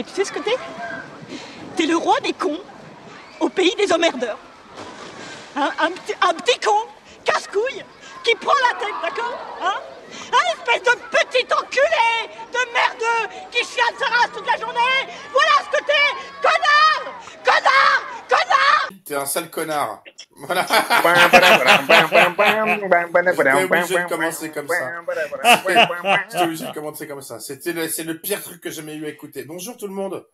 Mais tu sais ce que t'es? T'es le roi des cons au pays des emmerdeurs. Un, petit- con, casse-couille, qui prend la tête, d'accord? Hein? Un espèce de petit enculé de merdeux qui chiale sa race toute la journée. Voilà ce que t'es T'es un sale connard. Voilà. T'es obligé de commencer comme ça. J'étais obligé de commencer comme ça. C'était le, c'est le pire truc que j'ai jamais eu à écouter. Bonjour tout le monde.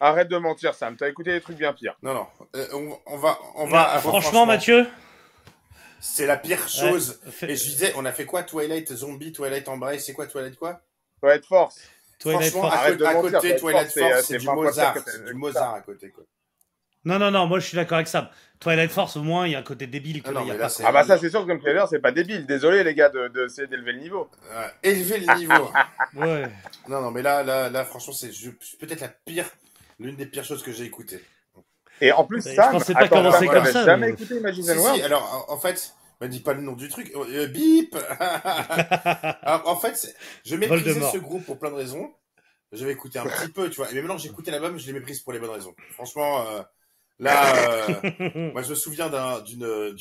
Arrête de mentir, Sam. T'as écouté des trucs bien pires. Non, non. euh, on, on va, on va. Ah, franchement, Mathieu, C'est la pire chose. Ouais, fait- Et je disais, on a fait quoi Twilight Zombie, Twilight Embrace, c'est quoi Twilight quoi? Twilight Force. Twilight Franchement, Force. à, Arrête de à mentir, côté, Twilight Twilight Force, c'est, Force, c'est c'est du Mozart. C'est du Mozart à côté, quoi. Non, non, non, moi je suis d'accord avec Sam. Twilight Force, au moins, il y a un côté débile que Ah non, là, y a pas. là, c'est- Ah bah ça, c'est sûr que comme trailer, c'est pas débile. Désolé les gars de, de, c'est d'élever le niveau. Euh, élever le niveau. Ouais. non, non, mais là, là, là, franchement, c'est je- peut-être la pire, l'une des pires choses que j'ai écoutées. Et en plus, Mais je pensais pas attends, commencer comme ça, jamais mais- écouté Imagine Si, si, alors, en en fait, me dis pas le nom du truc. Euh, bip Alors, en fait, je méprisais ce groupe pour plein de raisons. J'avais écouté un petit peu, tu vois. Et maintenant que j'ai écouté l'album, je les méprise pour les bonnes raisons. Franchement, euh, là, euh, moi, je me souviens d'un- d'une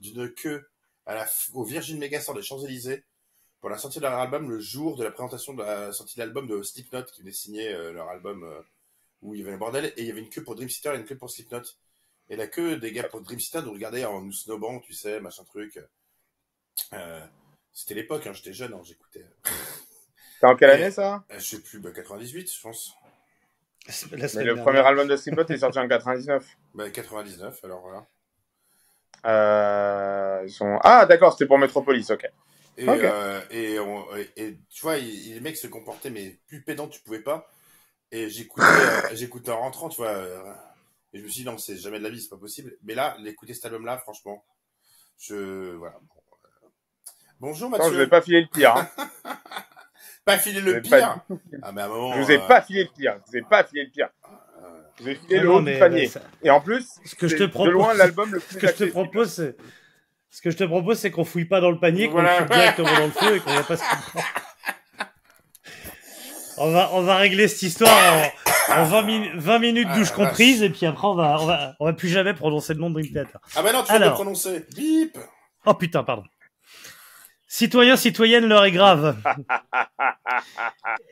d'une queue à la, f- au Virgin Megastore des Champs-Élysées pour la sortie de leur album le jour de la présentation de la sortie de l'album de Slipknot qui venait signer euh, leur album euh, où il y avait un bordel et il y avait une queue pour Dream Theater et une queue pour Slipknot. Et la queue des gars pour Dream Theater nous regardait en nous snobant, tu sais, machin truc. C'était l'époque, hein, j'étais jeune, hein, j'écoutais. C'est en quelle année ça? je sais plus, bah, 98, je pense. La Mais le dernière. premier album de Slipknot est sorti en 99. Bah, 99, alors voilà. Euh, ils sont... Ah d'accord, c'était pour Metropolis, ok. Et, euh, et, on- et- et tu vois, il- les mecs se comportaient, mais plus pédant, tu pouvais pas. Et j'écoutais, euh, j'écoutais en rentrant, tu vois. euh, et je me suis dit, non, c'est jamais de la vie, c'est pas possible. Mais là, l'écouter cet album-là, franchement, je. Voilà. Bon, euh, Bonjour Mathieu. je vais pas filer le pire. Hein. Pas le pire. pas- Ah, mais à un moment. Je vous ai euh, pas filé le pire. Je vous ai pas filé le pire. Je vous ai filé Non, le non, haut mais- du panier. mais ça- Et en plus, Ce que je te de propose- loin l'album le plus Ce que je te accessible. propose, c'est. Ce que je te propose, c'est qu'on fouille pas dans le panier, qu'on Voilà. le fout directement dans le feu et qu'on va pas se. On va, on va régler cette histoire en, en 20, min- 20 minutes Ah, douche comprise et puis après on va, on va, on va plus jamais prononcer le nom de Dream Theater. Ah, bah non, tu viens de Alors. prononcer. Bip Oh putain, pardon. Citoyens, citoyennes, l'heure est grave.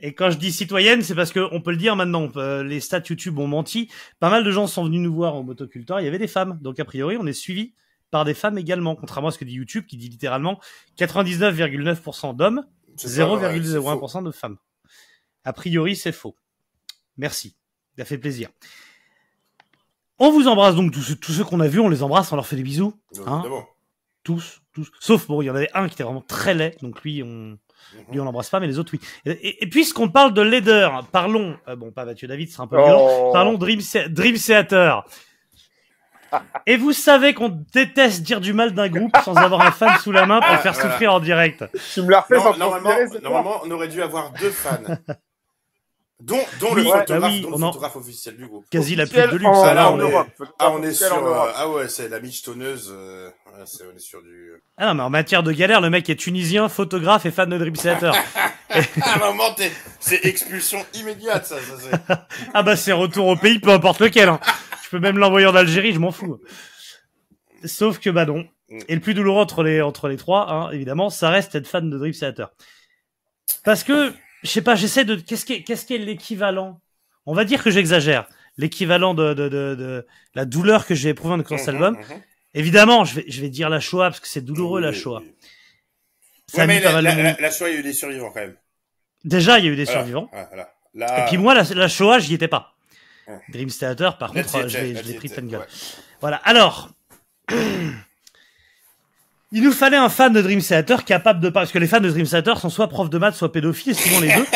Et quand je dis citoyenne, c'est parce que on peut le dire maintenant. euh, les stats YouTube ont menti. Pas mal de gens sont venus nous voir au motoculteur. Il y avait des femmes, donc a priori, on est suivi par des femmes également. Contrairement à ce que dit YouTube, qui dit littéralement 99,9% d'hommes, C'est pas vrai, c'est faux. 0,01% de femmes. A priori, c'est faux. Merci. Ça fait plaisir. On vous embrasse donc tous, ceux- tous ceux qu'on a vus, on les embrasse, on leur fait des bisous. Hein tous, tous. Sauf, bon, il y en avait un qui était vraiment très laid, donc lui, on, Mhm. lui, on l'embrasse pas, mais les autres, oui. Et, et- et puisqu'on parle de laideur, parlons, euh, bon, pas Mathieu David, c'est un peu violent, Oh. parlons Dream, Dream Theater. Et vous savez qu'on déteste dire du mal d'un groupe sans avoir un fan sous la main pour le faire Voilà. souffrir en direct. Tu me la refais Non, sans normalement, normalement, on aurait dû avoir deux fans. dont, dont le photographe, bah oui, dont on le en- photographe officiel du groupe. Quasi la pub de luxe. en- Ah, là, en on est- Europe. Ah, on est sur. en Europe. euh, ah ouais, c'est la michetonneuse. Euh, ouais, c'est- on est sur du. Ah non, mais en matière de galère, le mec est tunisien, photographe et fan de Dream Theater. Ah, moment, t'es- c'est expulsion immédiate, ça. ça Ah bah c'est retour au pays, peu importe lequel. Hein. Je peux même l'envoyer en Algérie, je m'en fous. Sauf que bah non. Et le plus douloureux entre les entre les trois, hein, évidemment, ça reste être fan de Dream Theater. Parce que je sais pas, j'essaie de qu'est-ce qui est, qu'est-ce qui est l'équivalent? On va dire que j'exagère. L'équivalent de, de, de, de la douleur que j'ai éprouvée en écoutant cet album. Mhm, mhm. Évidemment, je vais je vais dire la Shoah parce que c'est douloureux la Shoah. Ça Ouais, mais la, Shoah, il y a eu des survivants quand même. Déjà, il y a eu des Voilà. survivants. Voilà. Et puis moi, la, Shoah, j'y étais pas. Dream Theater, par contre, je l'ai pris pleine gueule. Voilà. Alors, il nous fallait un fan de Dream Theater capable de parce que les fans de Dream Theater sont soit profs de maths, soit pédophiles, souvent les deux.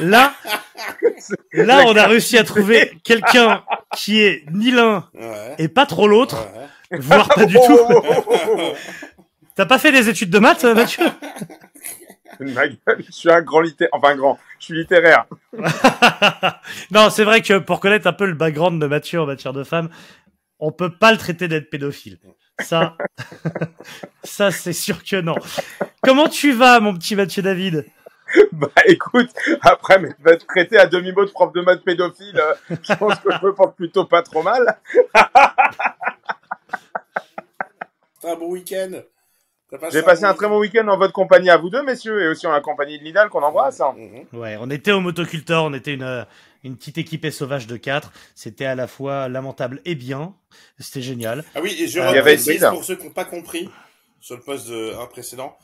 Là, là, on a réussi à trouver quelqu'un qui est ni l'un Ouais. et pas trop l'autre, Ouais. voire pas du tout. oh, T'as pas fait des études de maths, Mathieu? Ma gueule, je suis un grand littéraire. Enfin, grand. Je suis littéraire. Non, c'est vrai que pour connaître un peu le background de Mathieu en matière de femmes, on peut pas le traiter d'être pédophile. Ça, ça c'est sûr que non. Comment tu vas, mon petit Mathieu David? Bah écoute, après mais être traité à demi-mot de prof de maths pédophile, euh, je pense que je me porte plutôt pas trop mal. Un bon week-end. J'ai passé un très bon week-end en votre compagnie à vous deux, messieurs, et aussi en la compagnie de Lidl qu'on embrasse. hein. Ouais, on était au motoculteur, on était une, une petite équipée sauvage de quatre. C'était à la fois lamentable et bien. C'était génial. Ah oui, et je Il y avait reprécise pour ceux qui n'ont pas compris sur le poste de, précédent.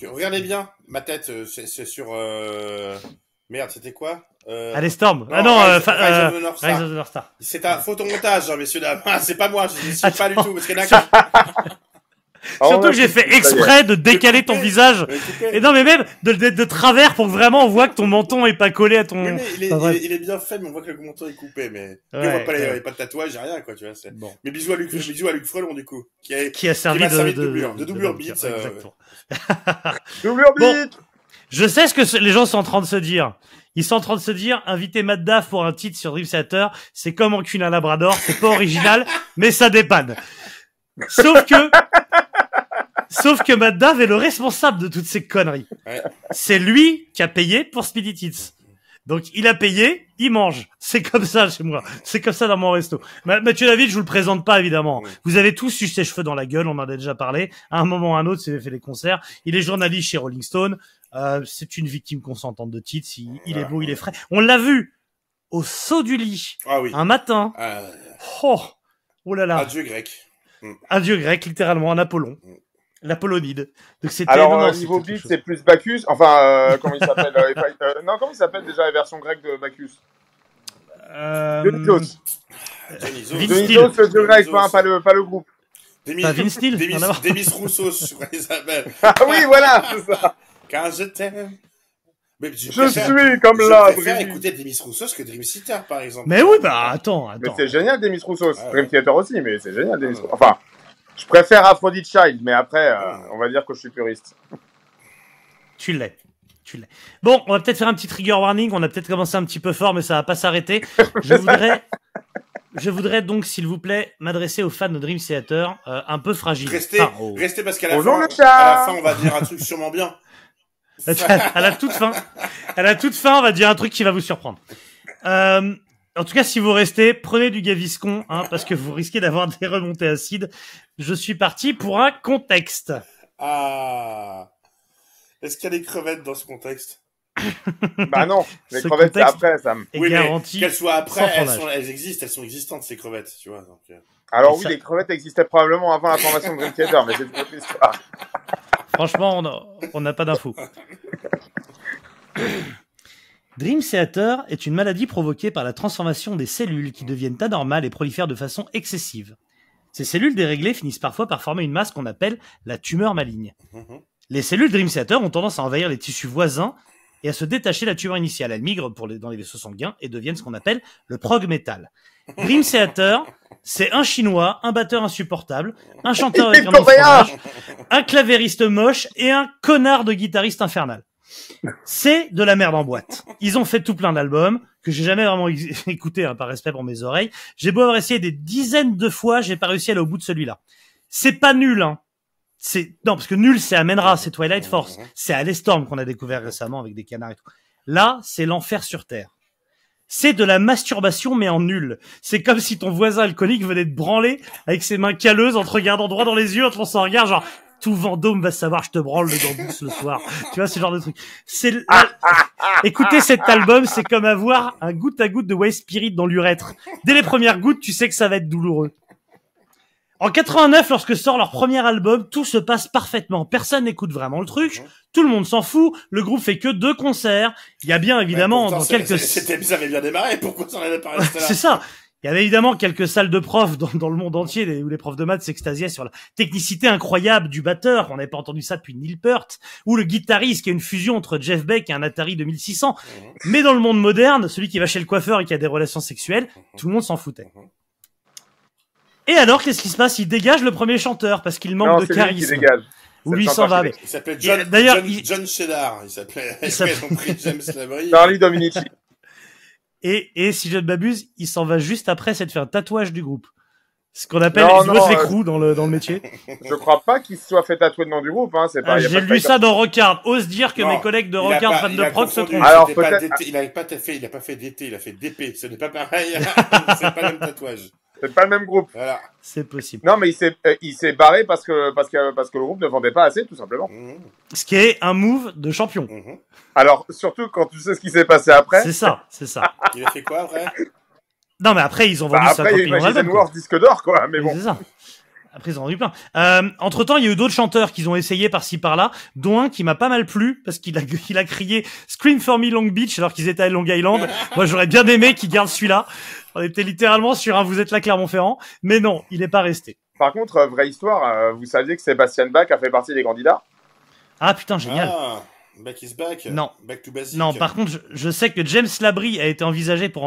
que- regardez bien, ma tête, euh, c'est c'est sur. Euh... Merde, c'était quoi euh... Allez, Storm. non, ah non, Rise- euh, fa- Rise euh, of the North Star. Rise of the North Star. C'est un photomontage, hein, messieurs dames. Ah, c'est pas moi, je ne suis Attends. pas du tout. Parce qui- Ah, Surtout ouais, que j'ai fait exprès de décaler ton visage. Et non, mais même de, de, de travers pour que vraiment on voit que ton menton est pas collé à ton. oui, mais il, est, Enfin, bref. il, est, il est bien fait, mais on voit que le menton est coupé. Mais Puis Ouais, on voit pas, les, ouais. pas de tatouage, rien, quoi, tu vois. c'est- Bon. Mais bisous à Luc, bisous à Luc Frelon, du coup. Qui a... Qui a servi de, servi de de, doublure, de doublure beat, euh, Exactement. Doublure Bon. beat Je sais ce que ce- les gens sont en train de se dire. Ils sont en train de se dire, inviter Matt Daff pour un titre sur Dream Theater, c'est comme enculer un labrador, c'est pas original, mais ça dépanne. Sauf que, sauf que Matt Daff est le responsable de toutes ces conneries. Ouais. C'est lui qui a payé pour Speedy Tits. Donc, il a payé, il mange. C'est comme ça chez moi. C'est comme ça dans mon resto. Ma- Mathieu David, je vous le présente pas, évidemment. Oui. Vous avez tous eu ses cheveux dans la gueule, on en a déjà parlé. À un moment ou à un autre, s'il avait fait des concerts. Il est journaliste chez Rolling Stone. Euh, c'est une victime consentante de Tits. Il, il est beau, il est frais. On l'a vu au saut du lit Ah oui. un matin. Ah, Oh, oh là là, adieu grec. un dieu grec, littéralement, un Apollon, Mm. l'Apollonide. Donc c'était Alors, non, non, euh, niveau beat, c'est plus Bacchus. Enfin, euh, comment il s'appelle euh, euh, Non, comment il s'appelle déjà la version grecque de Bacchus? Euh, Dionysos. Dionysos. Le dieu grec, Dionysos. pas, le, pas le groupe. Demis, Pas Vince Steele, Demis. Demis je crois s'appellent. Ah oui, voilà, c'est ça. Car je t'aime. Mais je, Je préfère- suis comme je là, préfère Brigitte. écouter Demis Roussos que Dream Theater, par exemple. Mais oui, bah attends, Mais attends. c'est génial, Demis Roussos. Ah ouais. Dream Theater aussi, mais c'est génial, Demis Ah Roussos. Enfin, je préfère Aphrodite Child, mais après, euh, Ah. on va dire que je suis puriste. Tu l'es. Tu l'es. Bon, on va peut-être faire un petit trigger warning. On a peut-être commencé un petit peu fort, mais ça va pas s'arrêter. Je voudrais, je voudrais donc, s'il vous plaît, m'adresser aux fans de Dream Theater, euh, un peu fragiles. Restez, Enfin, aux- restez parce qu'à la, Bonjour, fin, le chat. à la fin, on va dire un truc sûrement bien. à la toute fin, à la toute fin, on va dire un truc qui va vous surprendre. Euh, en tout cas, si vous restez, prenez du Gaviscon, hein, parce que vous risquez d'avoir des remontées acides. Je suis parti pour un contexte. Ah. Est-ce qu'il y a des crevettes dans ce contexte bah non, les Ce crevettes, c'est après, Sam. Et Oui, garanti. qu'elles soient après, elles, fromage. sont, elles existent, elles sont existantes, ces crevettes, tu vois. Donc, euh. Alors Et oui, ça- les crevettes existaient probablement avant la formation de Dream Theater, mais c'est une autre histoire. Franchement, on n'a pas d'infos. Dream Theater est une maladie provoquée par la transformation des cellules qui deviennent anormales et prolifèrent de façon excessive. Ces cellules déréglées finissent parfois par former une masse qu'on appelle la tumeur maligne. Mhm. Les cellules Dream Theater ont tendance à envahir les tissus voisins et à se détacher de la tumeur initiale. Elles migrent pour les- dans les vaisseaux sanguins et deviennent ce qu'on appelle le prog metal. Dream Theater, c'est un chinois, un batteur insupportable, un chanteur avec un fromage, un clavériste moche et un connard de guitariste infernal. C'est de la merde en boîte. Ils ont fait tout plein d'albums que j'ai jamais vraiment écouté hein, par respect pour mes oreilles. J'ai beau avoir essayé des dizaines de fois, j'ai pas réussi à aller au bout de celui-là. C'est pas nul, hein. C'est non parce que nul c'est Amenra, c'est Twilight Force, c'est Alestorm qu'on a découvert récemment avec des canards et tout. Là, c'est l'enfer sur terre. C'est de la masturbation mais en nul. C'est comme si ton voisin alcoolique venait te branler avec ses mains calleuses en te regardant droit dans les yeux, en te lançant un regard genre tout Vendôme va savoir je te branle le gambus le soir. Tu vois ce genre de truc. C'est l- écouter cet album, c'est comme avoir un goutte à goutte de Waste Spirit dans l'urètre. Dès les premières gouttes, tu sais que ça va être douloureux. En 89, lorsque sort leur premier album, tout se passe parfaitement. Personne n'écoute vraiment le truc. Tout le monde s'en fout. Le groupe fait que deux concerts. Il y a bien évidemment pourtant, dans quelques C'était, ça avait bien démarré, pourquoi ça n'avait pas resté là c'est ça. Il y avait évidemment quelques salles de profs dans, dans le monde entier où les profs de maths s'extasiaient sur la technicité incroyable du batteur. On n'avait pas entendu ça depuis Neil Peart. Ou le guitariste qui est une fusion entre Jeff Beck et un Atari 2600. Mais dans le monde moderne, celui qui va chez le coiffeur et qui a des relations sexuelles, tout le monde s'en foutait. Et alors, qu'est-ce qui se passe? Il dégage le premier chanteur parce qu'il manque Non, de c'est lui qui charisme. dégage. Ou lui s'en va. Il s'appelait John, John, il- John Cheddar, il s'appelait. James Lavery. Charlie Dominici. Et, et si je ne m'abuse, il s'en va juste après s'être fait un tatouage du groupe. Ce qu'on appelle Non, les euh, dans le, dans le métier. Je crois pas qu'il se soit fait tatouer le nom du groupe. Hein. C'est pas. Ah, J'ai lu ça dans Rockard. Ose dire que Non, mes collègues de Rockard, fans de proc, se trompent. Alors, peut-être- il a pas fait, il a pas fait DT, il a fait DP. Ce n'est pas pareil. c'est pas le même tatouage. C'est pas le même groupe. Voilà. C'est possible. Non, mais il s'est, euh, il s'est barré parce que, parce que, parce que le groupe ne vendait pas assez, tout simplement. Mhm, Ce qui est un move de champion. mhm. Alors, surtout quand tu sais ce qui s'est passé après. C'est ça, c'est ça. Il a fait quoi après? Non, mais après, ils ont Bah, vendu après, 50 il y a eu disque d'or, quoi. Mais bon. C'est ça. Après, ils ont vendu plein. Euh, entre temps, il y a eu d'autres chanteurs qui ont essayé par-ci par-là, dont un qui m'a pas mal plu parce qu'il a, il a crié Scream for me Long Beach alors qu'ils étaient à Long Island. Moi, j'aurais bien aimé qu'ils gardent celui-là. On était littéralement sur un Vous êtes là Clermont-Ferrand, mais non, il est pas resté. Par contre, euh, vraie histoire, euh, vous saviez que Sébastien Bach a fait partie des candidats? Ah putain, génial. Ah, back is back. Non. Back to basic. Non, par contre, je, je sais que James Labrie a été envisagé pour,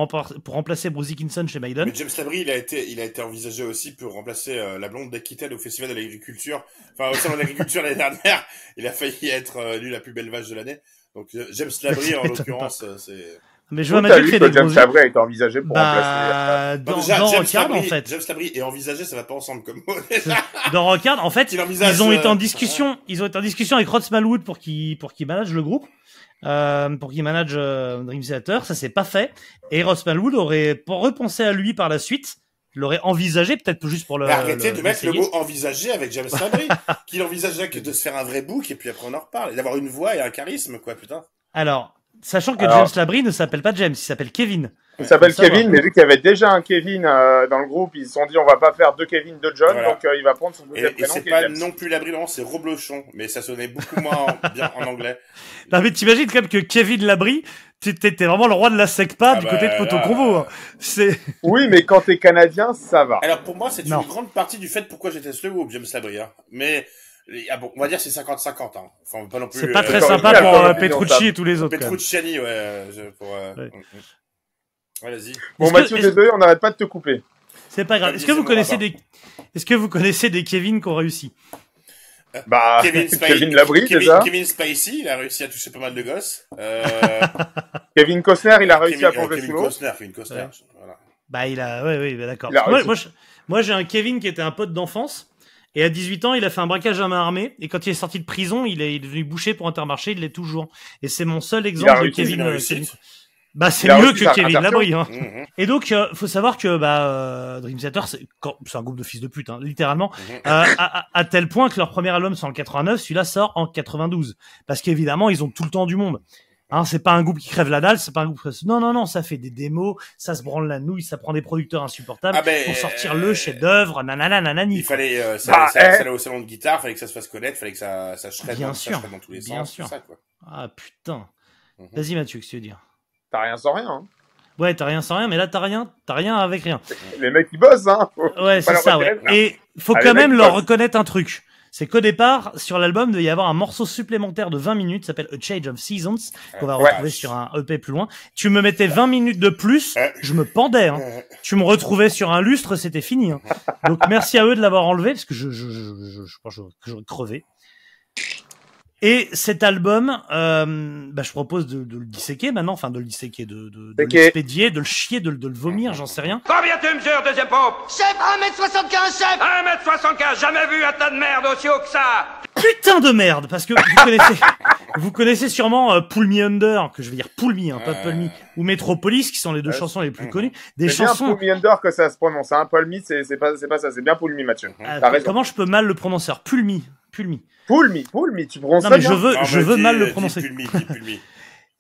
remplacer Bruce Dickinson chez Maiden. Mais James Labrie, il a été, il a été envisagé aussi pour remplacer euh, la blonde d'Aquitaine au Festival de l'Agriculture. Enfin, au salon de l'Agriculture l'année dernière. Il a failli être euh, élu la plus belle vache de l'année. Donc, James Labrie, en l'occurrence, c'est... Mais je vu qui fait que des James a été envisagé pour remplacer. Bah, Bon, dans, déjà, dans James Rockard, en fait. James Labrie et envisagé, ça va pas ensemble comme mot. Dans Rockard, en fait, Il ils ont été en euh, discussion, ils ont été en discussion avec Rod Smallwood pour qu'il pour qu'il manage le groupe, euh, pour qu'il manage euh, Dream Theater. Ça s'est pas fait. Et Rod Smallwood aurait pour repensé à lui par la suite, l'aurait envisagé peut-être juste pour le. Mais arrêtez le- de mettre le mot envisager avec James Labrie. qu'il envisagerait que de se faire un vrai book et puis après on en reparle. Et d'avoir une voix et un charisme, quoi, putain. Alors, sachant que Alors- James Labrie ne s'appelle pas James, il s'appelle Kevin. Il s'appelle. Kevin, mais vu qu'il y avait déjà un Kevin euh, dans le groupe, ils se sont dit on va pas faire deux Kevin, deux John, Voilà. donc euh, il va prendre son Et, deuxième et prénom c'est qui est pas James. non plus Labrie, non, c'est Roblochon. Mais ça sonnait beaucoup moins en- bien en anglais. Non mais t'imagines quand même que Kevin Labrie, t'étais t'es vraiment le roi de la secpa Ah du bah, côté de Combo. euh, hein. C'est Oui, mais quand t'es canadien, ça va. Alors pour moi, c'est une grande partie du fait pourquoi j'ai testé le groupe James Labrie. hein. Mais ah bon, on va dire c'est 50-50. Hein. Enfin, pas non plus. c'est pas euh, très sympa pour euh, Petrucci et tous les autres. quand même. Petrucciani, ouais. euh, Pour, euh, Ouais. mm, mm. Ouais, vas-y. Bon, que- Mathieu, est-ce- désolé, on n'arrête pas de te couper. C'est pas grave. Est-ce que vous connaissez des Est-ce que vous connaissez des Kevin qui ont réussi? Bah, Kevin, Kevin, Spacey- Labrie, Kevin, déjà. Kevin Spacey, il a réussi à toucher pas mal de gosses. Euh, Kevin Costner, il a réussi Kevin, à plonger Kevin. Costner, Kevin Costner. Ouais. Voilà. Bah il a ouais ouais bah, d'accord. Moi, j'ai un Kevin qui était un pote d'enfance et à 18 ans, il a fait un braquage à main armée et quand il est sorti de prison, il est, il est devenu boucher pour Intermarché, il l'est toujours. Et c'est mon seul exemple de Kevin. euh. Kevin- Bah c'est mieux que Kevin. Labrie. Hein. Mhm, Et donc, euh, faut savoir que bah, euh, Dream Theater, c'est un groupe de fils de pute, hein, littéralement, mhm. euh, à, à- à tel point que leur premier album sort en 89, celui-là sort en 92, parce qu'évidemment, ils ont tout le temps du monde. Hein, c'est pas un groupe qui crève la dalle, c'est pas un groupe. Non, non, non, ça fait des démos, ça se branle la nouille, ça prend des producteurs insupportables Ah ben, pour sortir euh, le chef-d'œuvre, nanana, nanani. Il fallait, euh, ça, Bah, ça, eh. ça allait au salon de guitare, fallait que ça se fasse connaître, fallait que ça, ça shred Bien dans, sûr, ça shred dans tous les bien sens, sûr. tout ça, quoi. Ah putain. Mhm. Vas-y Mathieu, qu'est-ce que tu veux dire? T'as rien sans rien. Hein. Ouais, t'as rien sans rien, mais là t'as rien, t'as rien avec rien. Les mecs, ils bossent, hein. Faut- Ouais, c'est ça, ouais. Et faut Ah, quand même leur reconnaître un truc. C'est qu'au départ, sur l'album, il devait y avoir un morceau supplémentaire de 20 minutes, qui s'appelle A Change of Seasons, qu'on va Ouais. retrouver sur un EP plus loin. Tu me mettais 20 minutes de plus, je me pendais. Hein. Tu me retrouvais sur un lustre, c'était fini. Hein. Donc merci à eux de l'avoir enlevé, parce que je, je, je, je, je j'aurais crevé. Et cet album, euh, bah, je propose de, de le disséquer maintenant, enfin de le disséquer, de, de, de Séquer. l'expédier, de le chier, de, le- de le vomir, j'en sais rien. Combien tu mesures, deuxième pompe Chef, 1m75, chef 1m75, jamais vu un tas de merde aussi haut que ça putain de merde parce que vous connaissez vous connaissez sûrement euh, Pull Me Under que je veux dire Pull Me hein, pas. Pull Me ou Metropolis qui sont les deux Ouais. chansons les plus connues des C'est bien chansons Paul Me Under que ça se prononce. Hein. Paul Me, c'est pas, c'est pas ça. C'est bien Paul Me, Mathieu. Raison. comment je peux mal le prononcer? Pull Me Me, Paul Me, tu prononces non ça mais je bien. veux non, je veux dis- mal le dis prononcer Pulmi, Pulmi.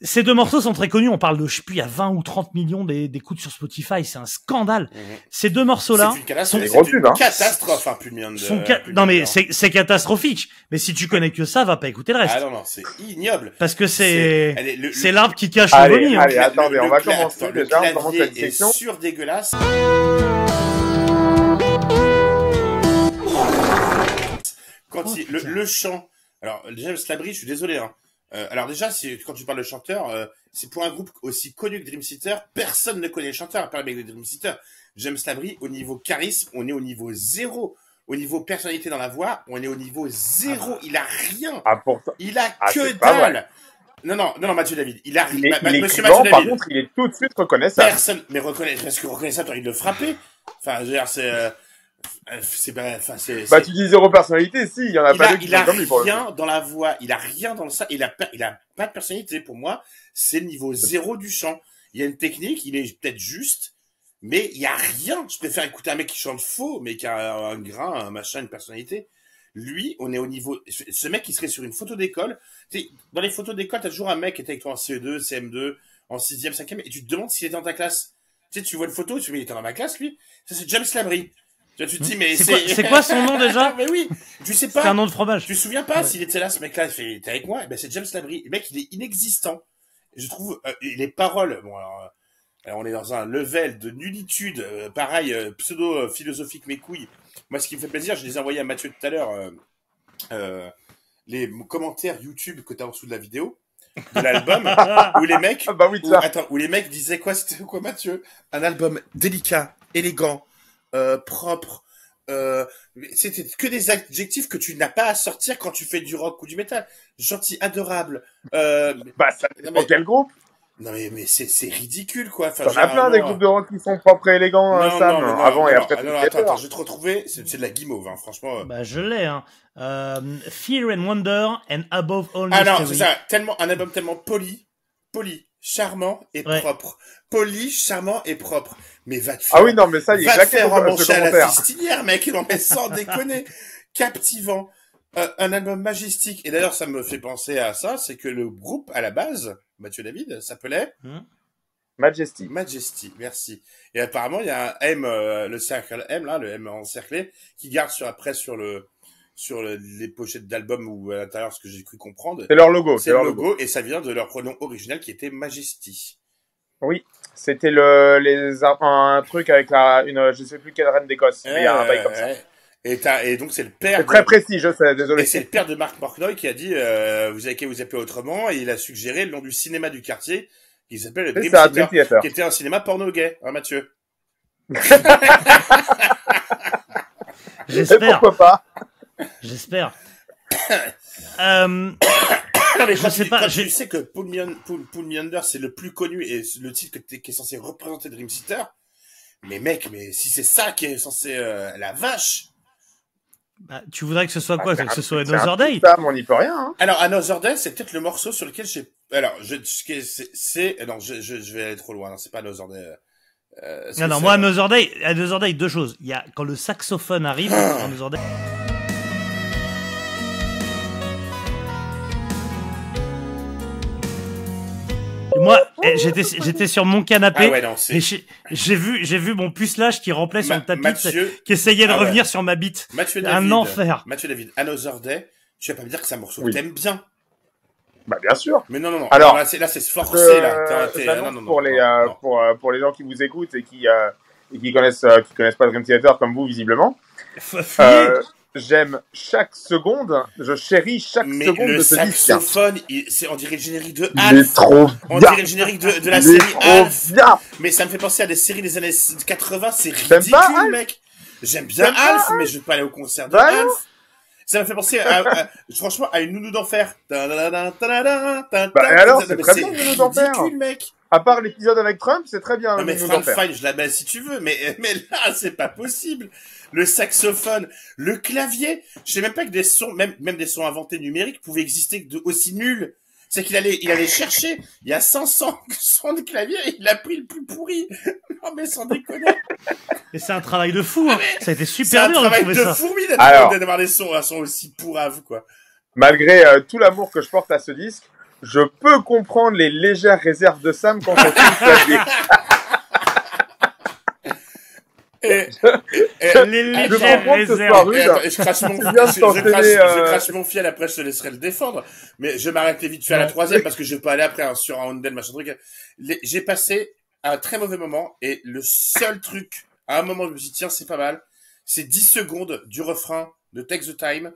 ces deux morceaux sont très connus on parle de je sais plus il y a 20 ou 30 millions d'é- d'écoutes sur Spotify c'est un scandale Mhm. ces deux morceaux là C'est une catastrophe, c'est gros une hein. catastrophe, hein, Pulmi sont ca- Pulmi non mais c'est catastrophique mais si tu connais que ça va pas écouter le reste Ah non, non, c'est ignoble. parce que c'est le- c'est le- l'arbre qui cache le Allez, vomi hein. allez. le- attendez, le on va commencer le déjà, on commence cette sur dégueulasse. Quand il, le, chant, alors James Labrie, je suis désolé. Hein. Euh, alors déjà, quand tu parles de chanteur, euh, c'est pour un groupe aussi connu que Dream Theater, personne ne connaît le chanteur à part les Dream Theater. James Labrie, au niveau charisme, on est au niveau zéro. Au niveau personnalité dans la voix, on est au niveau zéro. Il a rien. Ah. Il a Ah, que dalle. Non, non, non, non, Mathieu David. Il a Il est, Ma- ma- il est Monsieur Mathieu par David. contre, il est tout de suite reconnaissable. Personne, mais reconnaît, parce que reconnaissable, t'as envie de le frapper. Enfin, je veux dire, c'est, euh, c'est pas, enfin, c'est, Bah, tu dis zéro personnalité, si, il y en a il pas a, il a pour le rien dans la voix, il a rien dans le ça, il a, pas- il a pas de personnalité pour moi. C'est le niveau zéro du chant. Il y a une technique, il est peut-être juste, mais il y a rien. Je préfère écouter un mec qui chante faux, mais qui a un grain, un machin, une personnalité. Lui, on est au niveau. Ce mec, il serait sur une photo d'école. Tu sais, Dans les photos d'école, t'as toujours un mec qui était avec toi en CE2, CM2, en 6e, 5e, et tu te demandes s'il était dans ta classe. Tu sais, tu vois une photo, tu te dis, il était dans ma classe, lui. Ça, c'est James Labrie. Tu vois, tu te dis, mais C'est quoi- c'est quoi son nom, déjà Mais oui, tu sais C'est pas. un nom de fromage. Tu te souviens pas Ouais. s'il était là, ce mec-là, il fait, t'es avec moi? Eh ben, c'est James Labrie. Le mec, il est inexistant. Je trouve, euh, les paroles, bon, alors, euh, alors, on est dans un level de nullitude, euh, pareil, euh, pseudo-philosophique, mes couilles. Moi, ce qui me fait plaisir, je les ai envoyés à Mathieu tout à l'heure, euh, euh, les commentaires YouTube que t'as en dessous de la vidéo, de l'album, où les mecs, Ah bah oui, où, attends, où les mecs disaient quoi, c'était quoi, Mathieu? Un album délicat, élégant, euh, propre, euh, c'était que des adjectifs que tu n'as pas à sortir quand tu fais du rock ou du métal. Gentil, adorable, euh, Bah, ça dépend mais- quel groupe. non mais, mais c'est, c'est ridicule quoi. Enfin, T'en as plein des groupes de rock qui sont propres et élégants, Non, euh, Sam, non, mais non, avant non, et après ah, non, attends, attends, je vais te retrouver. C'est, c'est de la guimauve, hein, franchement. Bah, je l'ai, hein. Euh, Fear and Wonder and Above All ah non, c'est ça. Tellement, un album tellement poli, poli, charmant et Ouais. propre. Poli, charmant et propre. Mais va te Ah faire, oui, non, mais ça, il est va te faire emmancher à la fistinière, mec. Non mais sans déconner. Captivant. Euh, un album majestique. Et d'ailleurs, ça me fait penser à ça, c'est que le groupe, à la base, Mathieu David, s'appelait Majesty. Majesty, merci. Et apparemment, il y a un M, euh, le cercle M, là, le M encerclé, qui garde sur, après sur le, sur le- les pochettes d'albums ou à l'intérieur, ce que j'ai cru comprendre. C'est leur logo, C'est c'est le leur logo, logo. et ça vient de leur pronom original qui était Majesty. C'était le, les, un truc avec la, une, je sais plus quelle reine d'Écosse. mais Il y a un bail comme ça. Ouais. Et, t'as- et donc c'est le père. De- très précis, je sais, Et désolé. c'est le père de Marc Portnoy qui a dit euh, vous avez qu'à vous appeler autrement et il a suggéré le nom du cinéma du quartier qui s'appelle le C'est Dream ça, Theater, Dream Theater. qui était un cinéma porno gay, hein Mathieu Et J'espère, pourquoi pas? J'espère. euh, Non, mais Je sais tu, pas, tu sais que Pull Me, Un- Pull, Pull Me Under, c'est le plus connu et le titre que t'es- qui est censé représenter Dream Theater, mais mec, mais si c'est ça qui est censé... euh, la vache bah, tu voudrais que ce soit quoi? Bah, Que ce soit Another Day? Sam, on n'y peut rien. Hein. Alors, Another Day, c'est peut-être le morceau sur lequel j'ai... Alors, je, c'est... c'est- Non, je, je, je vais aller trop loin, non, c'est pas Another Day. Euh, Non, non, moi, Another Day, Another Day, deux choses. Il y a, quand le saxophone arrive. Another Day. Moi, eh, j'étais, j'étais sur mon canapé. Ah ouais, non, c'est... et j'ai, j'ai vu, j'ai vu mon pucelage qui remplait sur Ma- le tapis, Mathieu, qui essayait de Ah ouais. revenir sur ma bite. Mathieu Un David, enfer. Mathieu David, Another Day, tu vas pas me dire que c'est un morceau Oui. que t'aimes bien. Bah, bien sûr. Mais non, non, non. Alors, là, c'est, là, c'est se forcer, Euh, là. T'es- non, non, non, pour les non, euh, non. pour euh, pour les gens qui vous écoutent et qui euh, et qui connaissent euh, qui connaissent pas Dream Theater comme vous visiblement. F- fuyez. Euh, J'aime chaque seconde, je chéris chaque Mais seconde le de ce saxophone, c'est, on dirait le générique de Il est Alf. trop On dirait le générique de, de la série Alf. Mais ça me fait penser à des séries des années 80, c'est ridicule, pas mec. J'aime bien Alf, mais je veux pas aller au concert de Bah Alf. Ça me fait penser à, à- franchement, à une nounou d'enfer. Bah, alors, c'est très bien, une nounou d'enfer. ridicule, mec. À part l'épisode avec Trump, c'est très bien. Non, mais Frank. Fine, je la mets si tu veux, mais, mais là, c'est pas possible. Le saxophone, le clavier, je sais même pas que des sons, même, même des sons inventés numériques pouvaient exister de aussi nuls. C'est qu'il allait, il allait chercher, il y a 500 sons de clavier, et il a pris le plus pourri. Non, mais sans déconner. Et c'est un travail de fou, hein. Ça a été C'est super un dur de travail trouver de fourmi d'avoir des sons, un son aussi pourrave, quoi. Malgré euh, tout l'amour que je porte à ce disque, je peux comprendre les légères réserves de Sam quant au clavier. Et, et- Les Je légères réserves. je crache mon, euh, crache mon fiel, après je te laisserai le défendre. Mais je m'arrête vite fait à la troisième parce que je vais pas aller après hein, sur un Honda, machin truc. J'ai passé un très mauvais moment et le seul truc, à un moment, je me suis dit, tiens, c'est pas mal. C'est 10 secondes du refrain de Take the Time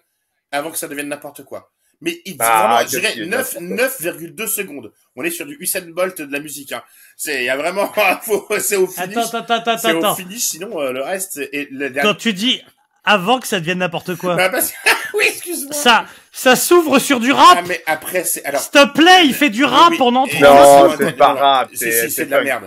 avant que ça devienne n'importe quoi. Mais il dit Ah, vraiment, je qu'est-ce dirais qu'il est 9, 9,2 secondes. On est sur du Usain Bolt de la musique, hein. C'est, il y a vraiment, faut- c'est au finish. Attends, attends, attends, c'est au attends. finish, sinon, euh, le reste, et le dernier. Quand tu dis avant que ça devienne n'importe quoi, Bah, parce oui, excuse-moi. ça, ça s'ouvre sur du Ah, rap. mais après, c'est, alors. S'il te plaît, il fait du rap oui, pendant et- Non, trois non, c'est pas rap, C'est, de la merde.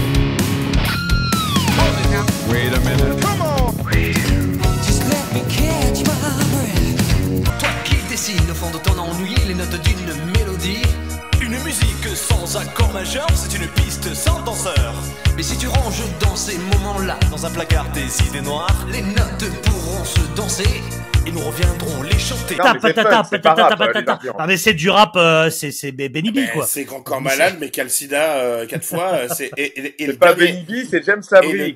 Majeur, c'est une piste sans danseur. Mais si tu ranges dans ces moments-là, dans un placard tes idées noires, les notes pourront se danser et nous reviendrons les chanter. Non, mais c'est Patata, fun, patata, rap, euh, patata. Arthur. Ah mais c'est du rap, euh, c'est c'est Benny B quoi. C'est grand corps malade, mais qui a le sida euh, quatre fois. euh, c'est et, et, et le pas dernier- Benny B, c'est James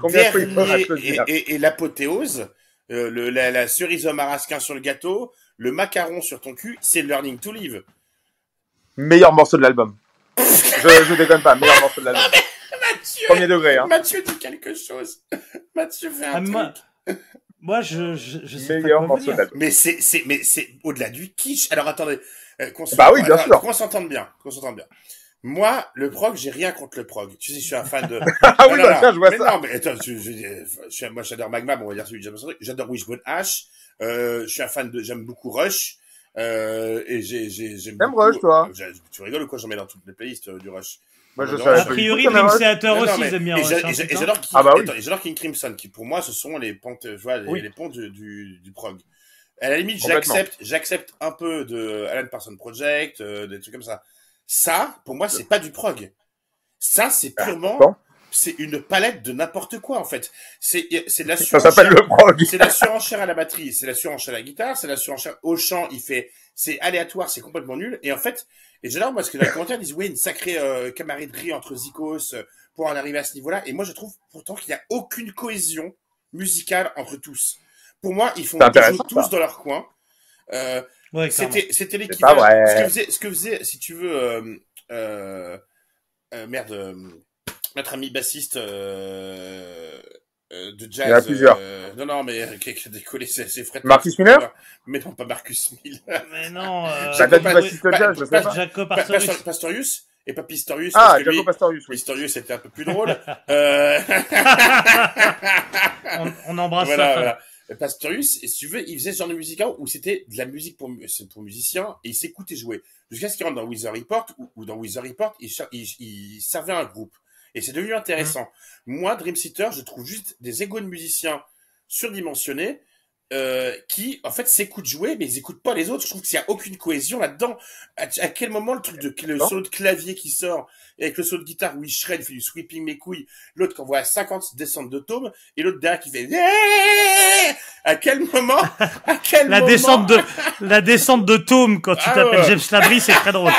Combien de fois il le et, et- et l'apothéose, euh, le, la, la cerise au marasquin sur le gâteau, le macaron sur ton cul, c'est Learning to Live. Meilleur morceau de l'album. Je, je déconne pas, meilleur morceau de l'album. Mathieu, Premier degré, hein. Mathieu dit quelque chose. Mathieu fait un Ah, truc. moi, moi je, je, je sais Meilleur pas quoi morceau de. Mais c'est, c'est, mais c'est au-delà du kitsch. Alors attendez, euh, qu'on Bah oui, bien attends, sûr. Qu'on s'entende bien, qu'on s'entende bien. Moi, le prog, j'ai rien contre le prog. Tu sais, je suis un fan de. Ah oui, Non, bah tiens, je vois mais ça. Non, mais attends, je, je, je, suis- moi, j'adore Magma, bon, on va dire celui que j'aime. J'adore Wishbone Ash. Euh, je suis un fan de, j'aime beaucoup Rush. Euh, et j'ai, j'ai, j'aime beaucoup- Rush, toi J'ai- Tu rigoles ou quoi? J'en mets dans toutes les playlists euh, du Rush. Moi, je J'adore savais Rush. A pas du priori, tout, ça. Theater Non, non, aussi, mais- ils aiment bien. et Rush, j'a- hein, et j'a- et putain. j'adore King, Ah bah oui. attends, et j'adore King Crimson, qui pour moi, ce sont les pontes, tu vois, les, Oui. les ponts du, du, du prog. À la limite, Complètement. j'accepte, j'accepte un peu de Alan Parsons Project, euh, des trucs comme ça. Ça, pour moi, c'est pas du prog. Ça, c'est Ah, purement, bon. C'est une palette de n'importe quoi, en fait. C'est, c'est de la Ça surenchère. s'appelle le prog. C'est la surenchère à la batterie, c'est la surenchère à la guitare, c'est la surenchère au chant, il fait, c'est aléatoire, c'est complètement nul. Et en fait, et j'adore parce que dans les commentaires ils disent oui une sacrée euh, camaraderie entre Zikos euh, pour en arriver à ce niveau-là. Et moi je trouve pourtant qu'il n'y a aucune cohésion musicale entre tous. Pour moi, ils font intéressant, tous ça. dans leur coin. Euh, Ouais, c'était c'était l'équivalent. Ce que faisait, ce que faisait, si tu veux, euh, euh, euh, merde, euh, notre ami bassiste euh, euh, de jazz. Il y en a plusieurs. euh, non, non, mais qui a décollé, c'est Fred. Marcus Miller Mais non, pas Marcus Miller. Mais non, euh, Ça date du pas- bassiste pas- jazz, je sais pas- pas. Jaco Pa- Pastorius. Pastor- Pastorius et pas Pistorius. Ah, parce que lui, Pastorius, oui. Pistorius c'était un peu plus drôle. euh... On, on embrasse voilà, femme. voilà. Pastorius, et si tu veux, il faisait ce genre de musique où c'était de la musique pour, pour musiciens et il s'écoutait jouer. Jusqu'à ce qu'il rentre dans Wizard Report, ou, dans Wizard Report, il, il, il servait un groupe. Et c'est devenu intéressant. Moi, Dream Theater, je trouve juste des égos de musiciens surdimensionnés euh, qui, en fait, s'écoutent jouer, mais ils écoutent pas les autres. Je trouve qu'il n'y a aucune cohésion là-dedans. À, à quel moment le truc de le solo de clavier qui sort, et avec le solo de guitare où il shred, il fait du sweeping mes couilles, l'autre qui envoie à 50 descentes de tome, et l'autre derrière qui fait à quel moment, à quel La moment, descente de, la descente de Tome quand tu Ah t'appelles ouais. James Labrie, c'est très drôle.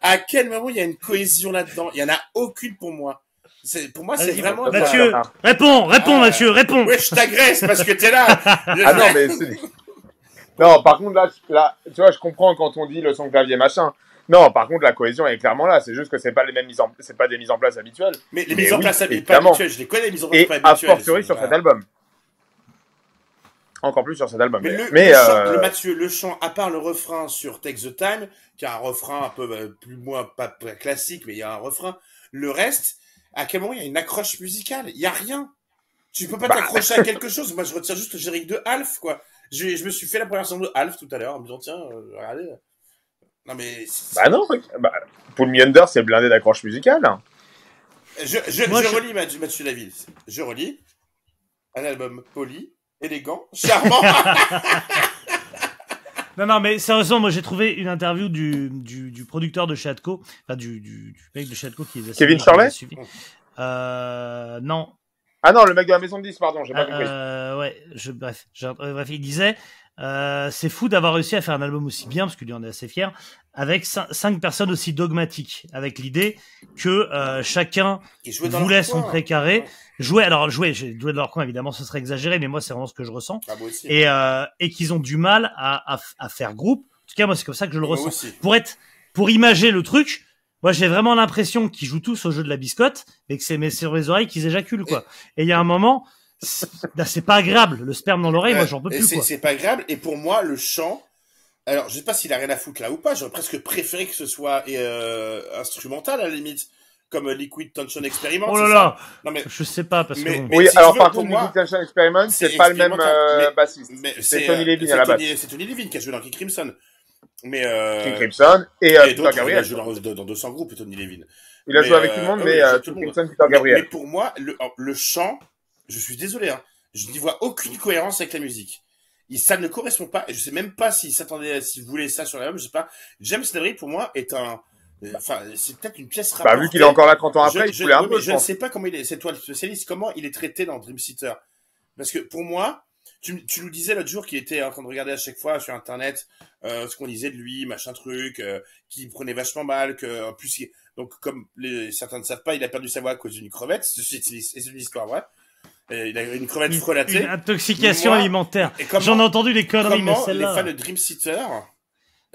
à quel moment il y a une cohésion là-dedans? Il y en a aucune pour moi. C'est, pour moi, c'est vraiment, Mathieu, réponds, réponds, Ah. Mathieu, réponds. ouais, je t'agresse parce que t'es là. Ah non, mais c'est... Non, par contre, là, là, tu vois, je comprends quand on dit le son clavier machin. Non, par contre, la cohésion est clairement là. C'est juste que c'est pas les mêmes mises en... c'est pas des mises en place habituelles. Mais les Mais mises en oui, place pas évidemment. habituelles, je les connais, les mises en place Et pas a habituelles. fortiori sur pas- cet album. Encore plus sur cet album. Mais, Mais, le, mais, le, chant, euh, le Mathieu, le chant, à part le refrain sur Take the Time, qui a un refrain un peu euh, plus moins pas, pas classique, mais il y a un refrain. Le reste, à quel moment il y a une accroche musicale? Il y a rien. Tu peux pas Bah. t'accrocher à quelque chose. Moi, je retiens juste le générique de Alf, quoi. Je, je me suis fait la première chanson de Alf tout à l'heure en me disant tiens, euh, regardez. Non mais bah non, bah, Pull Me Under, c'est blindé d'accroche musicale. je, je, Moi, je je- relis Mathieu, Mathieu Laville. Je relis un album poli, élégant, charmant. Non, non, mais sérieusement, moi j'ai trouvé une interview du, du, du producteur de Chatco, enfin du, du, du mec de Chatco qui les a Kevin suivis. Euh, non, Ah non, le mec de la maison de 10, pardon, j'ai pas compris. Euh, ouais, je, bref, euh, bref, il disait, euh, c'est fou d'avoir réussi à faire un album aussi bien, parce qu'il en est assez fier, avec cin- cinq personnes aussi dogmatiques, avec l'idée que euh, chacun voulait son précaré, Ouais. jouer, alors jouer, joué de leur coin, évidemment, ce serait exagéré, mais moi c'est vraiment ce que je ressens, Ah, aussi. et, euh, et qu'ils ont du mal à, à, à faire groupe. En tout cas, moi c'est comme ça que je le Moi ressens aussi. pour être pour imager le truc moi j'ai vraiment l'impression qu'ils jouent tous au jeu de la biscotte et que c'est mais sur les oreilles qu'ils éjaculent quoi et il y a un moment c'est là, c'est pas agréable le sperme dans l'oreille moi j'en peux plus C'est pas agréable. Et pour moi, le chant, alors je sais pas s'il a rien à foutre là ou pas. J'aurais presque préféré que ce soit euh, instrumental à la limite, comme euh, Liquid Tension Experiment. oh là là Non mais, je sais pas parce Mais- que mais- oui, si tu alors veux, par contre, moi, Music Tension Experiment, c'est pas le même euh, bassiste. mais C'est Tony euh, Levin à la basse. C'est Tony Levin qui a joué dans King Crimson. Mais euh, King Crimson et, et Peter d'autres, il a Gabriel. joué dans, dans 200 groupes, Tony Levin. Il a Mais, joué avec euh, tout le monde, mais King. Crimson, Peter Mais, mais Gabriel. pour moi, le, le chant, je suis désolé, hein, je n'y vois aucune cohérence avec la musique. Il, ça ne correspond pas, et je sais même pas s'il s'attendait, s'il voulait ça sur l'album, je sais pas. James Labrie, pour moi, est un, Euh, Enfin, c'est peut-être une pièce Bah, rapportée. vu qu'il est encore là 30 ans Je- après, il je, voulait un oui, peu, mais je je ne sais pas comment il est, c'est toi le spécialiste, comment il est traité dans Dream Theater. Parce que pour moi, tu, tu nous disais l'autre jour qu'il était en train de regarder à chaque fois sur internet euh, ce qu'on disait de lui, machin truc, euh, qu'il prenait vachement mal, que en plus, il- donc comme les, certains ne savent pas, il a perdu sa voix à cause d'une crevette. C'est une histoire vraie. Il a une crevette frelatée. Une intoxication Moi, alimentaire. J'en ai entendu des conneries, mais comment les fans de Dream Theater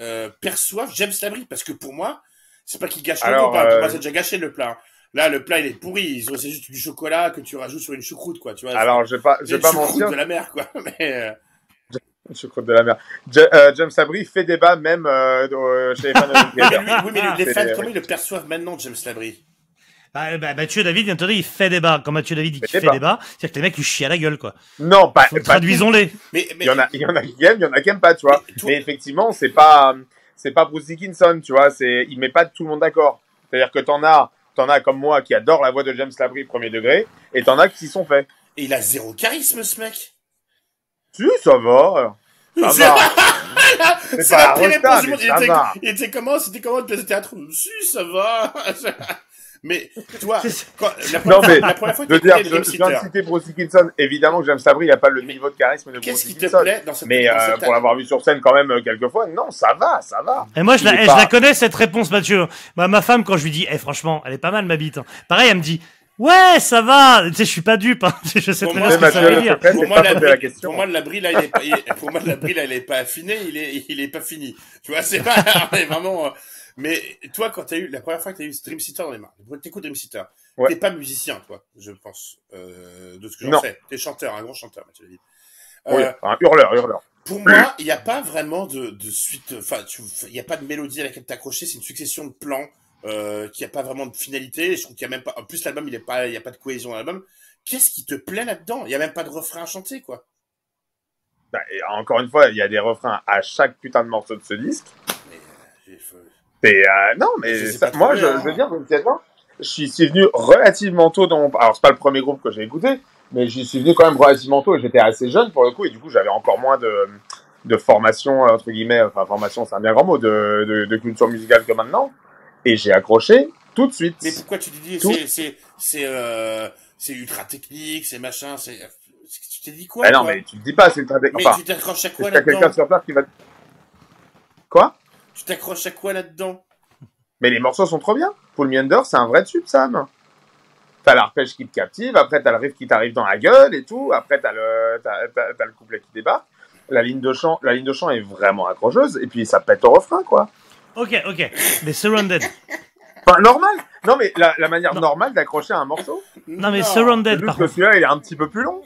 euh, perçoivent James Labrie? Parce que pour moi, c'est pas qu'il gâche le repas. Pour euh, moi, c'est déjà gâché le plat. Là, le plat, il est pourri. Ils ont- C'est juste du chocolat que tu rajoutes sur une choucroute, quoi. Tu vois. Alors, je vais pas, je vais une pas choucroute mentir. de la mer, quoi. Mais, euh, Choucroute de la mer. Ja- euh, James Sabri fait débat même euh, euh, chez les fans de Dream mais Theater. lui, oui, mais les fans, comment ils le perçoivent maintenant, James Labrie? Bah, bah, Mathieu David, vient de il fait débat. Quand Mathieu David dit qu'il Fait débat. débat, c'est-à-dire que les mecs lui chient à la gueule, quoi. Non, pas, Traduisons-les. Mais, mais Il y en a, il y en a qui aiment, il y en a qui aiment pas, tu vois. Mais tout- Mais effectivement, c'est pas, c'est pas Bruce Dickinson, tu vois. C'est, il met pas tout le monde d'accord. C'est-à-dire que t'en as, t'en as comme moi qui adore la voix de James Labrie premier degré, et t'en as qui s'y sont faits. et il a zéro charisme, ce mec. Si, ça va. Ça C'est- va. C'est la pire réponse du monde. Il était, il était comment C'était comment de pièce de théâtre? Si, ça va. mais toi, C'est- quand, la, Non, première fois, mais, la première fois que tu dire, écoutais je, Dream je viens de Theater, citer Bruce Dickinson. Évidemment que James Labrie n'a pas le niveau de charisme de Bruce qu'est-ce qui te Dickinson. plaît dans cette Mais dans euh, cette- pour l'avoir vu sur scène quand même euh, quelques fois, non, ça va, ça va. Et moi, je la, Il est pas- je la connais, cette réponse, Mathieu. Bah, ma femme, quand je lui dis, eh, franchement, elle est pas mal, ma bite. hein. Pareil, elle me dit, ouais, ça va. Tu sais, je suis pas dupe, hein. Je sais Pour très moi, bien ce que ça veut dire. Pour moi, la pour moi, la brille, là, il est pas, il- pour moi, la brille, là, il est pas affiné, il est, il est pas fini. Tu vois, c'est pas, vraiment, euh, mais toi, quand t'as eu, la première fois que t'as eu Dream Theater dans les mains, t'écoutes Dream Theater, Ouais. t'es pas musicien, toi, je pense, euh, de ce que j'en sais. T'es chanteur, un grand chanteur, Mathieu David. Oui, Euh, un hurleur, hurleur. Pour moi, il n'y a pas vraiment de, de suite, enfin, tu- il n'y a pas de mélodie à laquelle t'accrocher, c'est une succession de plans, euh, qui a pas vraiment de finalité, je trouve qu'il y a même pas, en plus, l'album, il est pas, il y a pas de cohésion dans l'album. Qu'est-ce qui te plaît là-dedans? Il y a même pas de refrain à chanter, quoi. Bah, et encore une fois, il y a des refrains à chaque putain de morceau de ce disque. Et euh, non, mais Je ça- moi, je, je veux hein. dire, honnêtement, j'y suis venu relativement tôt dans mon... Alors, c'est pas le premier groupe que j'ai écouté, mais j'y suis venu quand même relativement tôt et j'étais assez jeune pour le coup, et du coup, j'avais encore moins de, de formation, euh, entre guillemets, enfin, formation, c'est un bien grand mot, de, de, de culture musicale que maintenant. Et j'ai accroché tout de suite. Mais pourquoi tu te dis, c'est, c'est, c'est, euh, c'est ultra technique, c'est machin, c'est, tu t'es dit quoi? Ah non, mais tu te dis pas, c'est très... Mais Enfin, tu t'accroches à quoi qu'il y a quelqu'un sur place qui va... Quoi? Tu t'accroches à quoi là-dedans? Mais les morceaux sont trop bien. Pull Me Under, c'est un vrai tube, Sam. T'as l'arpège qui te captive, après t'as le riff qui t'arrive dans la gueule et tout, après t'as le, t'as, t'as- t'as le couplet qui débarque. La ligne de chant, la ligne de chant est vraiment accrocheuse, et puis ça pète au refrain, quoi. Ok, ok. Les Surrounded. Enfin, normal. Non, mais la, la manière Non. normale d'accrocher un morceau, Non, mais Surrounded, par que contre. celui-là, il est un petit peu plus long.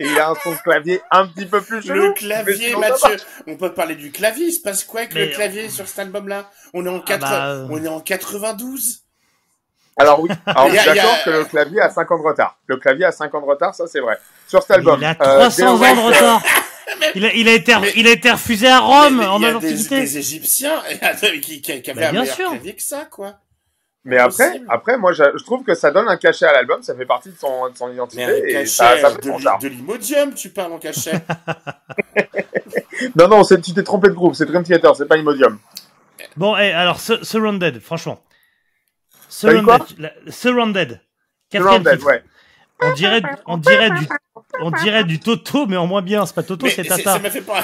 Et il a un son de clavier un petit peu plus chelou. Le clavier, Mathieu. On peut parler du clavier. Il se passe quoi avec Mais- le clavier sur cet album-là? On est en Ah 4, bah, euh. on est en 92. va. Alors oui, alors, je suis d'accord a- que le clavier a 5 ans de retard. Le clavier a 5 ans de retard, ça c'est vrai. Sur cet album. Il a euh, 300 ans Day de retard. Il a, il a été, Mais- il a été refusé à Rome Mais- mais en il y a des, Égyptiens qui, qui, qui avaient Bah, un bien meilleur sûr. clavier que ça, quoi. Mais après, Possible. après, moi, je, je trouve que ça donne un cachet à l'album, ça fait partie de son, de son identité, Mais un et cachet ça, ça fait de, son de l'imodium, tu parles en cachet. Non, non, c'est- tu t'es trompé de groupe, c'est Dream Theater, c'est pas Imodium. Bon, eh, alors, Su- Surrounded, franchement. Surrounded. la- Surrounded. Ouais. On dirait, on dirait du, on dirait du Toto, mais en moins bien. C'est pas Toto, c'est Tata.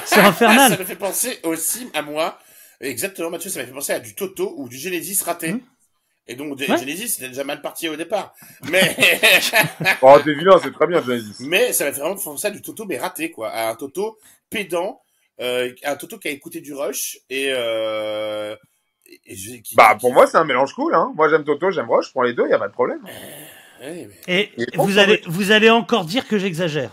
C'est infernal. ça m'a fait penser aussi à moi. Exactement, Mathieu, ça m'a fait penser à du Toto ou du Genesis raté. Hmm. Et donc, Ouais. Genesis, c'était déjà mal parti au départ. Mais, Oh, t'es vilain, c'est très bien, Genesis. mais ça m'a fait vraiment penser à du Toto, mais raté, quoi. À un Toto pédant, euh, un Toto qui a écouté du Rush et, euh, et- et je- qui- Bah, qui- pour moi, c'est un mélange cool, hein. Moi, j'aime Toto, j'aime je prends les deux, y a pas de problème. Ouais, mais- Et Il vous allez, vous allez encore dire que j'exagère.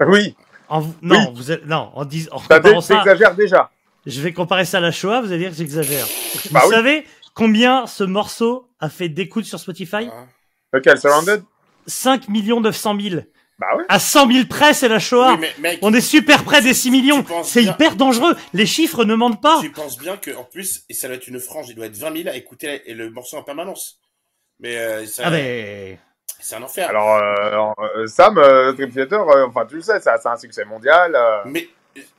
Oui, En, non, Oui. vous allez- non, en disant, en ça ça, t'exagères déjà. je vais comparer ça à la Shoah, vous allez dire que j'exagère. Bah vous oui. savez combien ce morceau a fait d'écoutes sur Spotify Ah. Lequel, Surrounded 5 millions 900 000. Bah ouais. À 100 000 près, c'est la Shoah. Oui, mais mec, On est super près des 6 millions. C'est bien- hyper dangereux. Les chiffres ne mentent pas. tu penses bien que en plus, et ça doit être une frange, il doit être 20 000 à écouter la- le morceau en permanence. Mais euh, ça- Ah ben, c'est un enfer. Alors, euh, euh, Sam, euh, Dream Theater, euh, enfin, tu le sais, ça, c'est un succès mondial. euh. Mais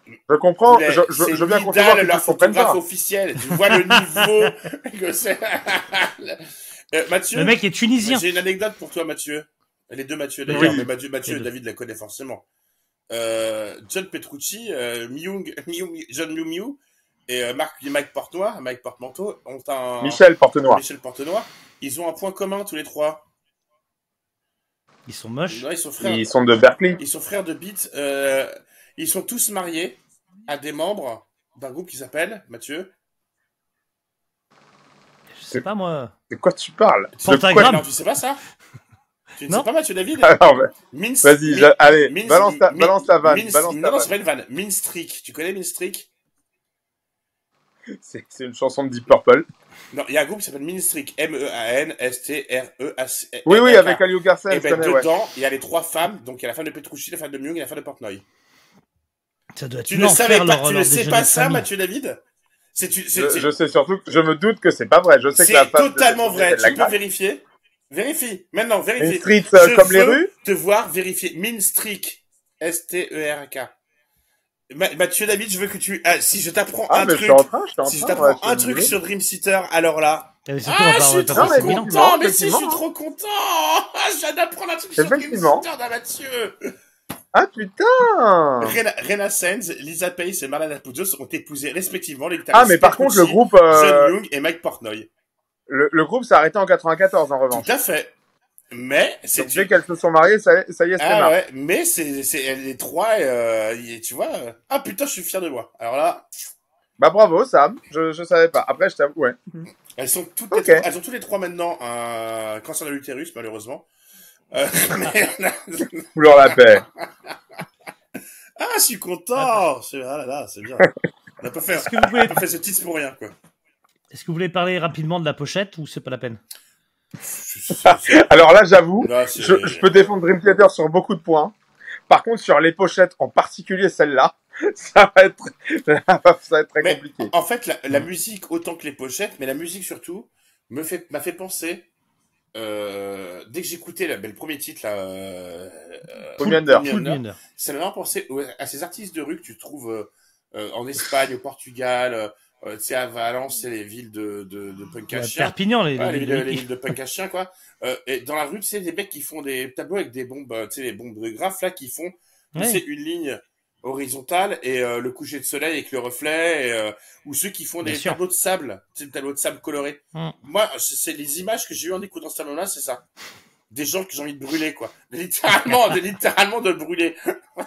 Je comprends, Mais je, je, je veux bien Nidal, concevoir que leur photographe officiel. Tu vois le niveau que c'est. Euh, Mathieu, Le mec est tunisien. j'ai une anecdote pour toi, Mathieu. Les deux Mathieu d'ailleurs, Oui. mais Mathieu, Mathieu. David la connaît forcément. Euh, John Petrucci, euh, Myung, Myung, John Miu Miu et euh, Marc, Mike Portenoy, Mike Portemanteau ont un Michel Portenoy. Michel Portenoy. Ils ont un point commun tous les trois. Ils sont moches. Ils sont frères. Ils sont de Berkeley. Ils sont frères de Beat. Ils sont tous mariés à des membres d'un groupe qui s'appelle Mathieu. Je sais pas moi. De quoi tu parles De Pentagramme. Non, tu sais pas ça Tu ne Non. sais pas Mathieu David Alors, bah, Mince- Vas-y, Min- allez, balance ta vanne. Balance ta non, non, c'est vanne. pas une vanne. Minstreak. Tu connais Minstreak C'est une chanson de Deep Purple. Non, il y a un groupe qui s'appelle Minstreak. E M-E-A-N-S-T-R-E-A-C. Oui, oui, avec Aliou Garcia, Et je ben, dedans, il y a les trois femmes. Donc, il y a la femme de Petrucci, la femme de Myung et la femme de Portnoy. Ça doit être Tu ne savais pas, leur- tu ne leur sais pas ça. Mathieu David? C'est tu- c'est- Je, sais surtout, que- je me doute que c'est pas vrai. Je sais que c'est la femme de- totalement de- vrai. de la Tu peux vérifier Vérifie. Maintenant, vérifie. street euh, comme les rues te voir vérifier. Minstreak. S-T-E-R-K. Ma- Mathieu David, je veux que tu... ah, si je t'apprends Ah, un je truc... suis en train, je suis en Si je t'apprends ouais, un truc sur Dream Theater, alors là... Ah, je suis trop content, mais si, je suis trop content Ah, Je viens d'apprendre un truc sur Dream Effectivement. Theater d'un Mathieu Ah, putain Rena, Rena Sands, Lisa Pace et Marlana Poudos ont épousé respectivement les Ah, guitaristes mais par contre, le groupe, euh, John Young et Mike Portnoy. le, le groupe s'est arrêté en 94, en revanche. Tout à fait. Mais c'est Donc, dès qu'elles se sont mariées, ça, ça y est, c'est Ah ouais, mais c'est c'est les trois, euh, tu vois. euh, Ah putain, je suis fier de moi. Alors là, Bah, bravo, Sam. Je, je savais pas. Après, je t'avoue, ouais. elles sont toutes, les elles ont tous les trois maintenant un cancer de l'utérus, malheureusement. Euh, mais- Couleur la paix. ah, je suis content. Ah là là, c'est bien. On n'a pas fait, Est-ce que vous pouvez, pas fait ce titre pour rien, quoi. est-ce que vous voulez parler rapidement de la pochette ou c'est pas la peine Alors là, j'avoue, je, je peux défendre Dream Theater sur beaucoup de points. Par contre, sur les pochettes, en particulier celle-là, ça va être, ça va être très Mais- compliqué. En fait, la, la musique autant que les pochettes, mais la musique surtout me fait m'a fait penser. Euh, dès que j'écoutais la- ben, le premier titre là, euh, euh, Meander. ça m'a vraiment pensé à ces artistes de rue que tu trouves euh, euh, en Espagne, au Portugal, euh, euh, tu sais à Valence, c'est les villes de de, de punk à chien. Perpignan, les, Ouais, les- les, les- villes, les villes de punk à chien quoi. Euh, et dans la rue, tu sais des mecs qui font des tableaux avec des bombes, euh, tu sais les bombes de graphes là qui font Ouais. c'est une ligne horizontale et euh, le coucher de soleil avec le reflet et, euh, ou ceux qui font Bien des sûr. tableaux de sable, c'est des tableaux de sable colorés. Mm. Moi, c'est les images que j'ai eues en écoutant ce tableau-là, c'est ça. Des gens que j'ai envie de brûler, quoi. Littéralement, de, littéralement de brûler.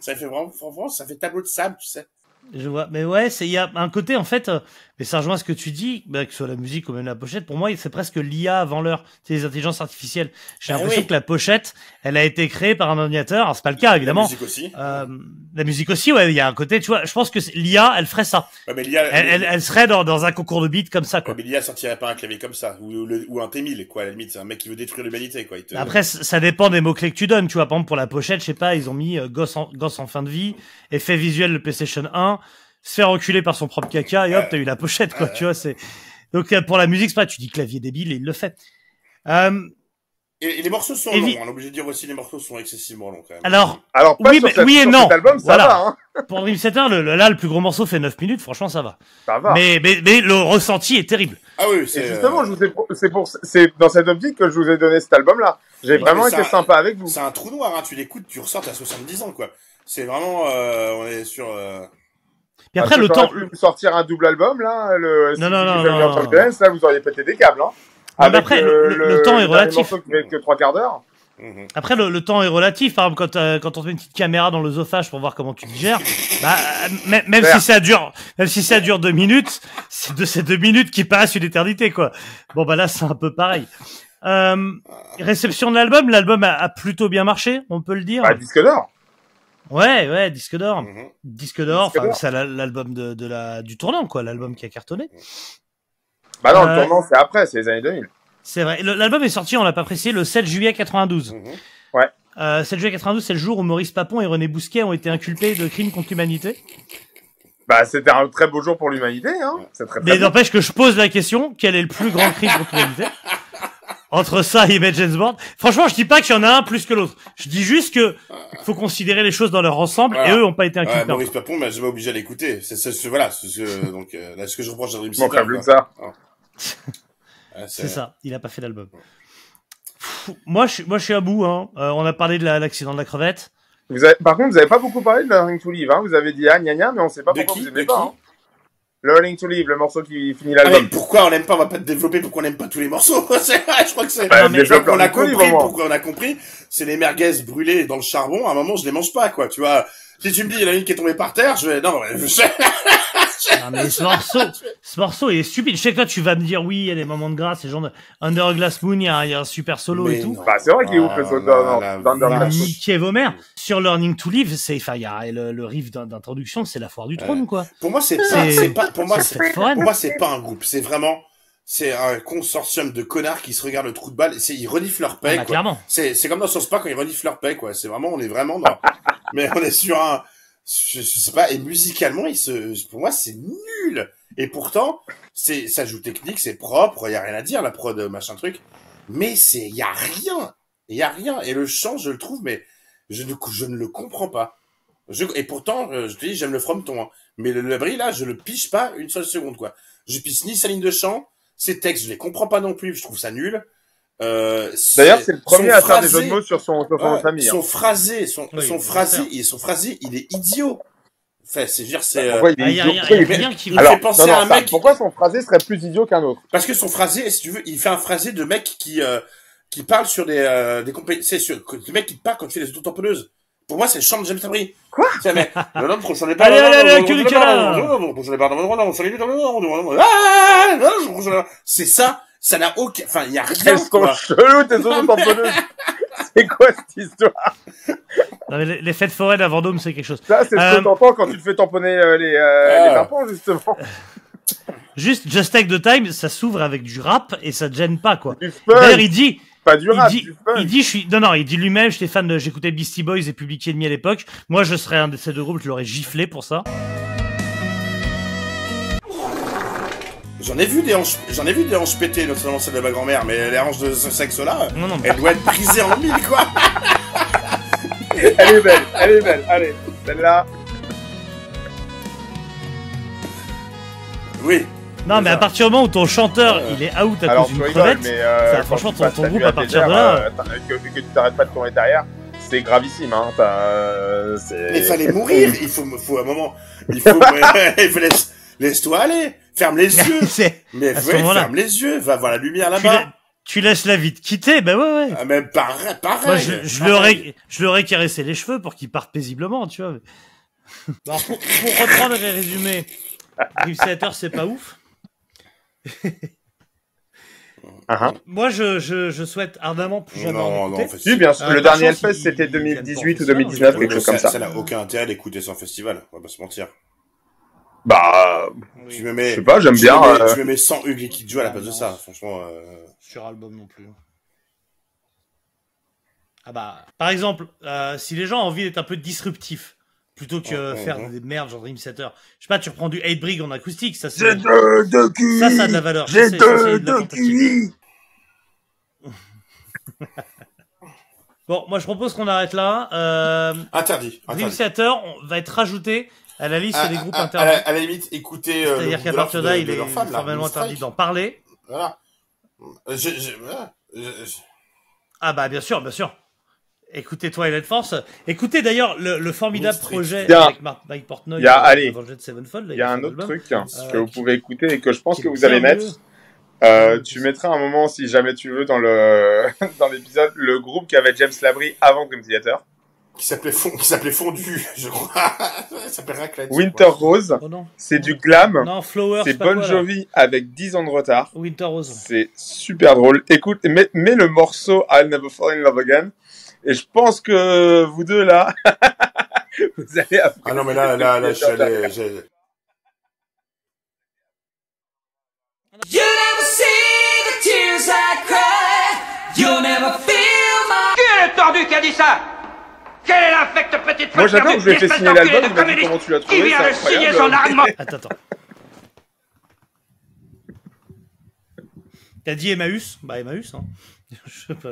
Ça fait vraiment, franchement, ça fait tableau de sable, tu sais. Je vois. Mais ouais, c'est il y a un côté en fait, euh, mais ça rejoint ce que tu dis, bah, que ce soit la musique ou même la pochette. Pour moi, c'est presque l'IA avant l'heure. C'est les intelligences artificielles. J'ai Ah l'impression oui. que la pochette, elle a été créée par un ordinateur. Alors c'est pas le cas évidemment. La musique aussi. Euh, la musique aussi, ouais. Il y a un côté, tu vois. Je pense que l'IA, elle ferait ça. Ouais, mais l'IA, Elle, elle, elle serait dans, dans un concours de beats comme ça, ouais, quoi. mais l'IA sortirait pas un clavier comme ça, ou, le- ou un T1000, quoi, à la limite. C'est un mec qui veut détruire l'humanité, quoi. Te- Après, ça dépend des mots clés que tu donnes. Tu vois, par exemple, pour la pochette, je sais pas, ils ont mis euh, gosse, en, gosse en fin de vie, effet visuel de PlayStation 1, se faire reculer par son propre caca, et hop, t'as eu la pochette, quoi. Tu vois, c'est. Donc, euh, pour la musique, c'est pas, tu dis clavier débile et il le fait. Euh, Et, et les morceaux sont longs, on est obligé de dire aussi les morceaux sont excessivement longs, quand même. alors, Alors, pas Oui, sur, mais- cette- oui et sur non. cet album, ça Voilà. va, hein. pour Dream le, le- là, le plus gros morceau fait 9 minutes, franchement, ça va. Ça va. Mais, mais, mais le ressenti est terrible. Ah oui, c'est... justement, euh, je vous ai, c'est pour, c'est dans cette optique que je vous ai donné cet album-là. J'ai vraiment été ça- sympa avec vous. C'est un trou noir, hein. tu l'écoutes, tu ressors, t'as 70 ans, quoi. C'est vraiment, euh, on est sur... euh, Puis après, Parce le que temps. pu sortir un double album, là, le Non, non, non, non, non, Champions, là, vous auriez pété des câbles, hein. Non, mais après, le- le- le temps est relatif. fait que trois quarts d'heure. mhm. Après, le, le temps est relatif. Par exemple, quand, euh, quand on te met une petite caméra dans l'œsophage pour voir comment tu digères, bah, euh, même, même si ça dure, même si ça dure deux minutes, c'est de ces deux minutes qui paraissent une éternité, quoi. Bon, bah là, c'est un peu pareil. Euh, réception de l'album, l'album a, a plutôt bien marché, on peut le dire. Bah, disque d'or. Ouais, ouais, disque d'or. Mhm. Disque d'or, Disque enfin, d'or. c'est la- l'album de, de la, du tournant, quoi, l'album qui a cartonné. Bah non, Euh, le tournant, c'est après, c'est les années 2000. C'est vrai. L'album est sorti, on l'a pas précisé, le 7 juillet 92. Mhm. Euh, 7 juillet 92, c'est le jour où Maurice Papon et René Bousquet ont été inculpés de crimes contre l'humanité. Bah, c'était un très beau jour pour l'humanité, hein. C'est très, très Mais n'empêche que je pose la question, quel est le plus grand crime contre l'humanité? Entre ça et Image James Bond. Franchement, je dis pas qu'il y en a un plus que l'autre. Je dis juste que faut considérer les choses dans leur ensemble Voilà. et eux ont pas été Ouais, inculpés. Maurice Papon m'a jamais obligé à l'écouter. C'est c'est- c'est- voilà, c'est ce- donc euh, là ce que je reproche à Dream Theater, quoi. ça. Ouais, C'est ça, il a pas fait d'album. Moi, je, suis- moi, je suis à bout. Hein. Euh, on a parlé de la- l'accident de la crevette. Vous avez, par contre, vous avez pas beaucoup parlé de Learning to Live, hein. Vous avez dit ah, gna gna, mais on sait pas De pourquoi qui vous aimez De pas, qui hein. Learning to Live, le morceau qui finit Ah, mais l'album. pourquoi on n'aime pas On va pas te développer pourquoi on n'aime pas tous les morceaux? C'est- je crois que c'est. Bah, mais- développe qu'on a compris, pourquoi on a compris, c'est les merguez brûlées dans le charbon. À un moment, je les mange pas, quoi. Tu vois. Si tu me dis il y en a une qui est tombée par terre, je vais non. mais je- Non, mais ce morceau, ce morceau il est stupide. Je sais que là, tu vas me dire, oui, il y a des moments de grâce, ces gens de Under Glass Moon, il y a, il y a un super solo Mais et tout. Bah, c'est vrai qu'il est ouf, le Ah, là. dans- Niquez vos mères. Sur Learning to Live, c'est, enfin, il y a le, le riff d'in- d'introduction, c'est la foire du trône, quoi. Pour moi, c'est pas, C'est- c'est pas, pour moi, c'est c'est, pour moi, c'est pas un groupe. C'est vraiment, c'est un consortium de connards qui se regardent le trou de balle. C'est, ils reniflent leur Ah, paix, bah, quoi. clairement. C'est, c'est comme dans South Park quand ils reniflent leur paix, quoi. C'est vraiment, on est vraiment dans, mais on est sur un, je, je sais pas, et musicalement, ils se, pour moi, c'est nul. Et pourtant, c'est, ça joue technique, c'est propre, y a rien à dire, la prod, machin truc. Mais c'est, y a rien. Y a rien. Et le chant, je le trouve, mais je ne, je ne le comprends pas. Je, et pourtant, euh, je te dis, j'aime le frometon, hein. Mais le, le bris, là, je le piche pas une seule seconde, quoi. Je piche ni sa ligne de chant, ses textes, je les comprends pas non plus, je trouve ça nul. Euh, D'ailleurs, c'est le premier à faire des jeux de mots sur son, sur son Ouais, famille. hein. Son phrasé, son, Oui, son phrasé, il, son phrasé, il est idiot. Enfin, c'est dire, c'est, euh, Pourquoi il est Ah, il y a, idiot qui il va. fait Alors, penser non, non, à un ça, mec- pourquoi son phrasé serait plus idiot qu'un autre? Parce que son phrasé, si tu veux, il fait un phrasé de mec qui, euh, qui parle sur des, euh, des compé- c'est sur, de mec qui parle quand tu fais des autotamponneuses. Pour moi, c'est le chant de James Tabry. Quoi C'est, mais, non, non, j'en ai pas, Allez, non, allez, non, allez, non, que non, du non, canard. non, non, non, j'en ai pas, non, non, non, j'en ai pas, non, non, non, non, ah, non, j'en ai pas. C'est ça, ça n'a aucun, enfin, il y a rien, Elles sont quoi. chelou, tes auto-tamponneuses C'est quoi cette histoire Non, mais les, les fêtes foraines à Vendôme, c'est quelque chose. Ça, c'est ce Euh, que t'entends quand tu te fais tamponner euh, les, euh, Ah. les tampons, justement. Juste, Just Take the Time, ça s'ouvre avec du rap et ça te gêne pas, quoi. D'ailleurs, il dit, pas du il dit, du il dit, je suis, non, non, il dit lui-même, j'étais fan de, j'écoutais Beastie Boys et Public Enemy à l'époque. Moi, je serais un de ces deux groupes, je l'aurais giflé pour ça. J'en ai vu des hanches, j'en ai vu des hanches pétées, notamment celle de ma grand-mère, mais les hanches de ce sexe-là, Non, non, mais elle doit être brisée en mille, quoi. Elle est belle, elle est belle. Allez, celle-là. Oui. Non, mais à partir du moment où ton chanteur, Ouais. il est out à Alors, cause d'une crevette, mais euh, ça, franchement, tu ton- groupe, à partir de là- euh, que, que tu t'arrêtes pas de tourner derrière, c'est gravissime, hein. Euh. Mais il fallait mourir, il faut, faut un moment, il faut, il faut laisse, laisse-toi aller, ferme les yeux, mais ferme les yeux, va voir la lumière tu, là-bas. tu laisses la vie te quitter, bah ouais, ouais. Ah, mais pareil, pareil. Moi, je, ai, je leur ai caressé les cheveux pour qu'ils partent paisiblement, tu vois. Alors, pour, pour reprendre et résumer, Theater, c'est pas ouf. Ah, ah. Moi, je, je, je souhaite ardemment plus jamais Non, non, en fait, bien sûr. Euh, le dernier Hellfest, c'était il vient de 2018 ou Portugal, 2019, Oui, quelque mais chose comme ça. ça. N'a aucun intérêt d'écouter sans festival, on va pas se mentir. Bah, Tu me mets, je sais pas, j'aime bien. me mets, euh, tu me mets 100 Ugly Kid Joe à la place de ça, franchement, euh... Sur album non plus. Ah bah, par exemple, euh, si les gens ont envie d'être un peu disruptifs, plutôt que Ouais, faire ouais. des merdes genre Dream Theater, je sais pas, tu reprends du 8 Brig en acoustique, ça c'est... J'ai deux, deux QI. Ça, ça a de la valeur. J'ai deux, de. Bon, moi je propose qu'on arrête là. Euh, interdit, Dream interdit. Theater on va être rajouté à la liste À, des groupes à- à interdits. la, à la limite, écoutez, euh, C'est-à-dire qu'à de partir de là, il de est formellement interdit d'en parler. Voilà. Je, je, voilà. Je- je- Ah bah bien sûr, bien sûr. Écoutez Twilight Force. Écoutez d'ailleurs le, le formidable projet avec Mark, Mike Portnoy. Il y a- allez. Avenged Sevenfold. là, Il y a un un autre album truc hein, Euh, que vous qui- pouvez écouter et que je pense que vous allez mettre. Euh, tu mettras un moment, si jamais tu veux, dans le dans l'épisode, le groupe qui avait James Labrie avant Dream Theater. qui s'appelait fond, qui s'appelait fondu, je crois. Ça Raclette. Winter. Rose, Oh c'est du glam. Non, Flower. C'est Bon quoi. Jovi avec 10 ans de retard. Winter Rose. C'est super drôle. Écoute, mets, mets le morceau I'll Never Fall in Love Again. Et je pense que vous deux là, vous allez. Ah non, mais là, là, là, je suis allé, You never see the tears I cry. You'll never feel my. Qui est le tordu qui a dit ça? Quelle est l'infecte petite Moi j'adore, perdue, je lui ai fait signer l'album, il m'a dit comment tu l'as trouvé, vient c'est de signer son arrêtement Attends, attends. T'as dit Emmaüs? Bah Emmaüs, hein. Je sais pas.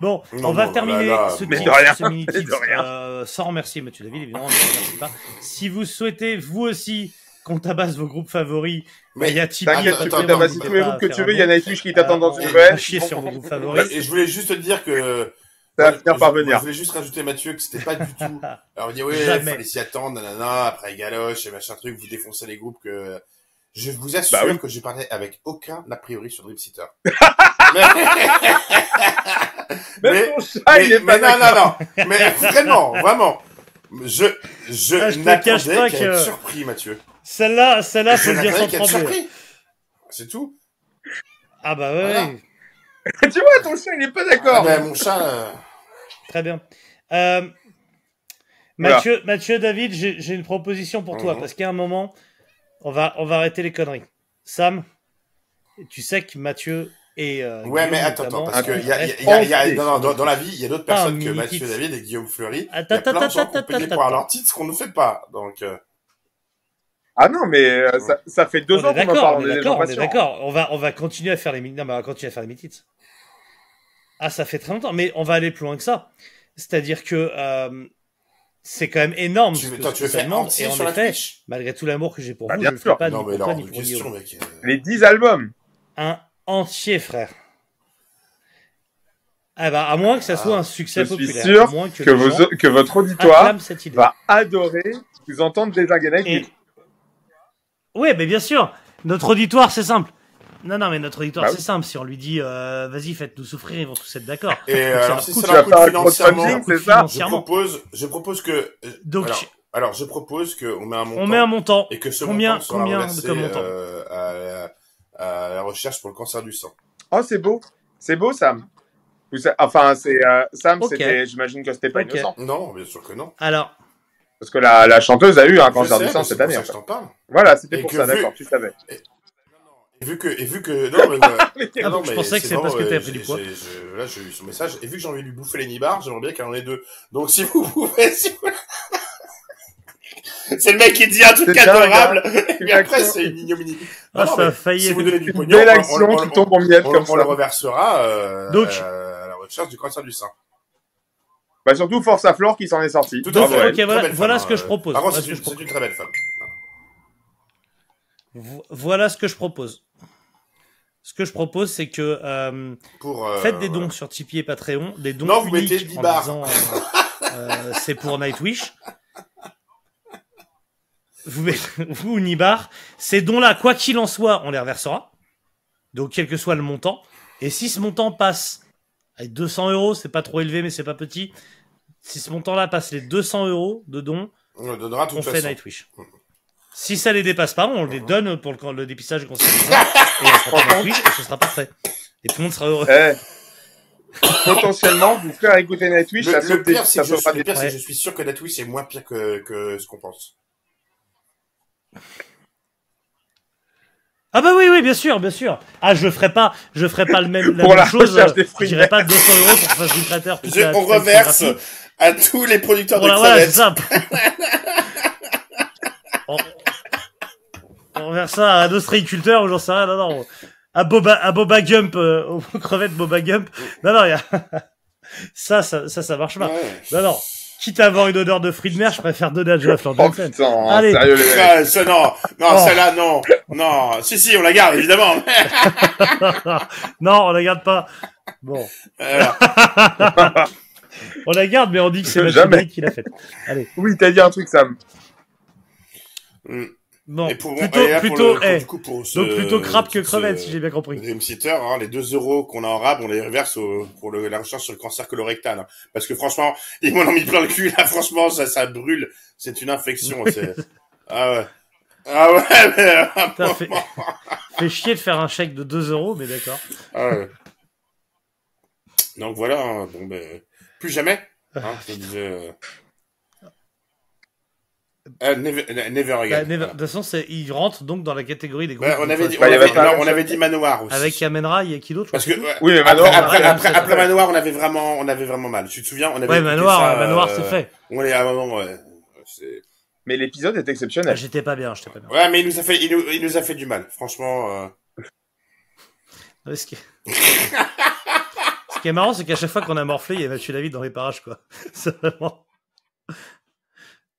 Bon, Non, on va non, terminer là, là, ce, petit- ce mini mais de rien. euh, sans remercier Mathieu David, évidemment. on ne pas. Si vous souhaitez, vous aussi, qu'on tabasse vos groupes favoris, Mais il y a Tipeee, T'inquiète, tu n'hésitez tous les groupes que tu veux. Il y a don. Nightwish qui t'attend dans Euh, une va chier sur vos groupes favoris. Et je voulais juste te dire que. Ça va finir je- par Je venir. voulais juste rajouter, Mathieu, que c'était pas du tout. Alors, on dit, oui, Jamais. fallait s'y attendre, nanana, après galoche et machin truc, vous défoncez les groupes que. Je vous assure Bah oui. que je parlais avec aucun a priori sur Dream Même ton chat, il est mais pas non, non, non. Mais vraiment, vraiment. Je, je, Ah, je te n'attendais qu'à que- être surpris, Mathieu. Celle-là, celle-là, Je faut le dire sans trembler. surpris. C'est tout. Ah bah ouais, Voilà. Tu vois, ton chat, il est pas Ah, d'accord. ben, mon chat, euh, très bien. Euh, Voilà. Mathieu, Mathieu, David, j'ai une proposition pour toi, Mhm. parce qu'à un moment, on va, on va arrêter les conneries. Sam, tu sais que Mathieu et euh, Ouais, Guillaume, mais attends, attends, parce que il y a, il y a- y a- il y a- entier. non, non, dans, dans la vie, il y a d'autres personnes que Mathieu. David et Guillaume Fleury. Il y Attends, a plein de attends, gens qui ont attends, payé attends, pour avoir leur titre, ce qu'on ne fait pas. Donc, euh, Ah non, mais euh, ça, ça fait deux On ans qu'on d'accord, parle. on est d'accord, on est d'accord. On va, on va continuer à faire les mini- non, mais on va continuer à faire les mini-titres. Ah, ça fait très longtemps, mais on va aller plus loin que ça. C'est-à-dire que euh, c'est quand même énorme. tu ce veux, toi, tu veux faire demande. Et en sur effet, malgré tout l'amour que j'ai pour Bah, vous, bien je sûr. ferai pas Non, mais pour question, mec. euh, Les 10 albums. Un entier, frère. Ah bah, à moins que ça soit un succès Je suis populaire. sûr à moins que, Que, les vos, gens que votre auditoire va adorer vous entendre désarguer Et... Ouais, mais bien sûr. Notre auditoire, c'est simple. Non, non, mais notre auditoire, Bah c'est simple. Si on lui dit, euh, vas-y, faites-nous souffrir, ils vont tous être d'accord. Et euh, alors, si coûte- ça leur coûte financièrement, ça je financièrement. propose, je propose que. Donc, alors, alors, je propose qu'on met un montant. on met un montant. et que ce Combien- montant combien de reversé, comme montant euh, à, à la recherche pour le cancer du sang. Oh, c'est beau. C'est beau, Sam. Enfin, c'est euh, Sam, c'était, j'imagine que c'était pas Ok. innocent. Non, bien sûr que non. Alors, Parce que la, la chanteuse a eu un Je cancer sais, du sang cette pour année. ça en que je t'en parle. Voilà, c'était pour que ça, vu- d'accord, tu savais. Et vu que, et vu que, non, mais, euh, Ah, non, je mais pensais que c'est parce que t'avais euh, pris du poids. j'ai- je- Là, j'ai eu son message. Et vu que j'ai envie de lui bouffer les nibards, j'aimerais bien qu'elle en ait deux. Donc, si vous pouvez, si vous... C'est le mec qui dit un truc adorable, et puis Une après, c'est une ignominie. ah, Non, ça a mais failli si vous donnez du Une pognon, belle on- action on- qui on- tombe en miettes comme on le reversera euh, Donc- euh, à la recherche du cancer du sein. Bah, surtout Force à Flore qui s'en est sorti. Tout à fait. à Ok, elle. voilà- voilà ce que je hein. propose. Par contre, c'est une, je très belle femme. Vo- Voilà ce que je propose. Ce que je propose, c'est que euh, Pour, euh, faites des dons voilà. sur Tipeee et Patreon, des dons Non, vous uniques mettez 10 en disant euh, euh, c'est pour Nightwish. Vous, vous Nibar, ces dons-là, quoi qu'il en soit, on les reversera. Donc quel que soit le montant. Et si ce montant passe à 200 euros, c'est pas trop élevé, mais c'est pas petit. Si ce montant-là passe les 200 euros de dons, On le donnera on fait façon. Nightwish. Si ça les dépasse pas, on les donne pour le, le dépistage du cancer et Nightwish, et ce sera parfait. Et tout le monde sera heureux. Eh. Potentiellement, vous faire écouter Nightwish, Le, ça pire, c'est que, je, sauvera le des pire, c'est que Ouais. je suis sûr que Nightwish est moins pire que, que ce qu'on pense. Ah bah oui, oui, bien sûr, bien sûr. Ah, je ferai pas, je ferai pas le même, la Pour même la chose. recherche des fruits Je dirais pas 200 euros pour fasse une la- on reverse à tous les producteurs de Voilà, voilà, c'est crevettes. ça. on, on reverse ça à un ostréiculteur ou j'en sais rien, non, non. À Boba, à Boba Gump, euh, aux crevettes Boba Gump. Non, non, il y a... ça, ça, ça, ça marche pas. Ouais. Non, non. Quitte à avoir une odeur de fruits de mer, je préfère donner à Jeff Lord Oh putain, Allez. sérieux les mecs. Ah, ça, non, non, Oh. celle-là, non, non. Si, si, on la garde, évidemment. non, on la garde pas. Bon. Euh, On la garde, mais on dit que c'est Mathieu Jamais. David qui l'a faite. Allez. Oui, t'as dit un truc, Sam. Bon. et pour, plutôt, et plutôt, le- eh, du coup, pour ce, donc plutôt crabe que crevette, si j'ai bien compris. Dream hein, les 2 euros qu'on a en rab, on les reverse au- pour le- la recherche sur le cancer colorectal. hein. Parce que franchement, ils m'en ont mis plein le cul, là, franchement, ça, ça brûle. C'est une infection, c'est... Ah ouais. Ah ouais, mais... Putain, fait, fait chier de faire un chèque de 2 euros, mais d'accord. Ah ouais. Donc voilà, hein, bon ben, plus jamais. Hein, Euh... euh, never, never again. Bah, never-. De toute façon, il rentre donc dans la catégorie des groupes. Ouais, on avait dit, on Bah, il y avait avait, pas- non, on avait dit Manoir aussi. Avec Amenra, il y a qui d'autre Parce que Oui, mais après, Manoir, après, après. Manoir, on avait vraiment, on avait vraiment mal. Tu te souviens, on avait Ouais, Manoir, ça, euh, Manoir, euh, c'est fait. On est à un moment, ouais. Mais l'épisode est Ah, exceptionnel. J'étais pas bien, j'étais pas bien. Ouais, mais il nous a fait, il nous, il nous a fait du mal. Franchement, euh... Ouais, Ce qui... ce qui est marrant, c'est qu'à chaque fois qu'on a morflé, il y a Mathieu David dans les parages, quoi. C'est vraiment...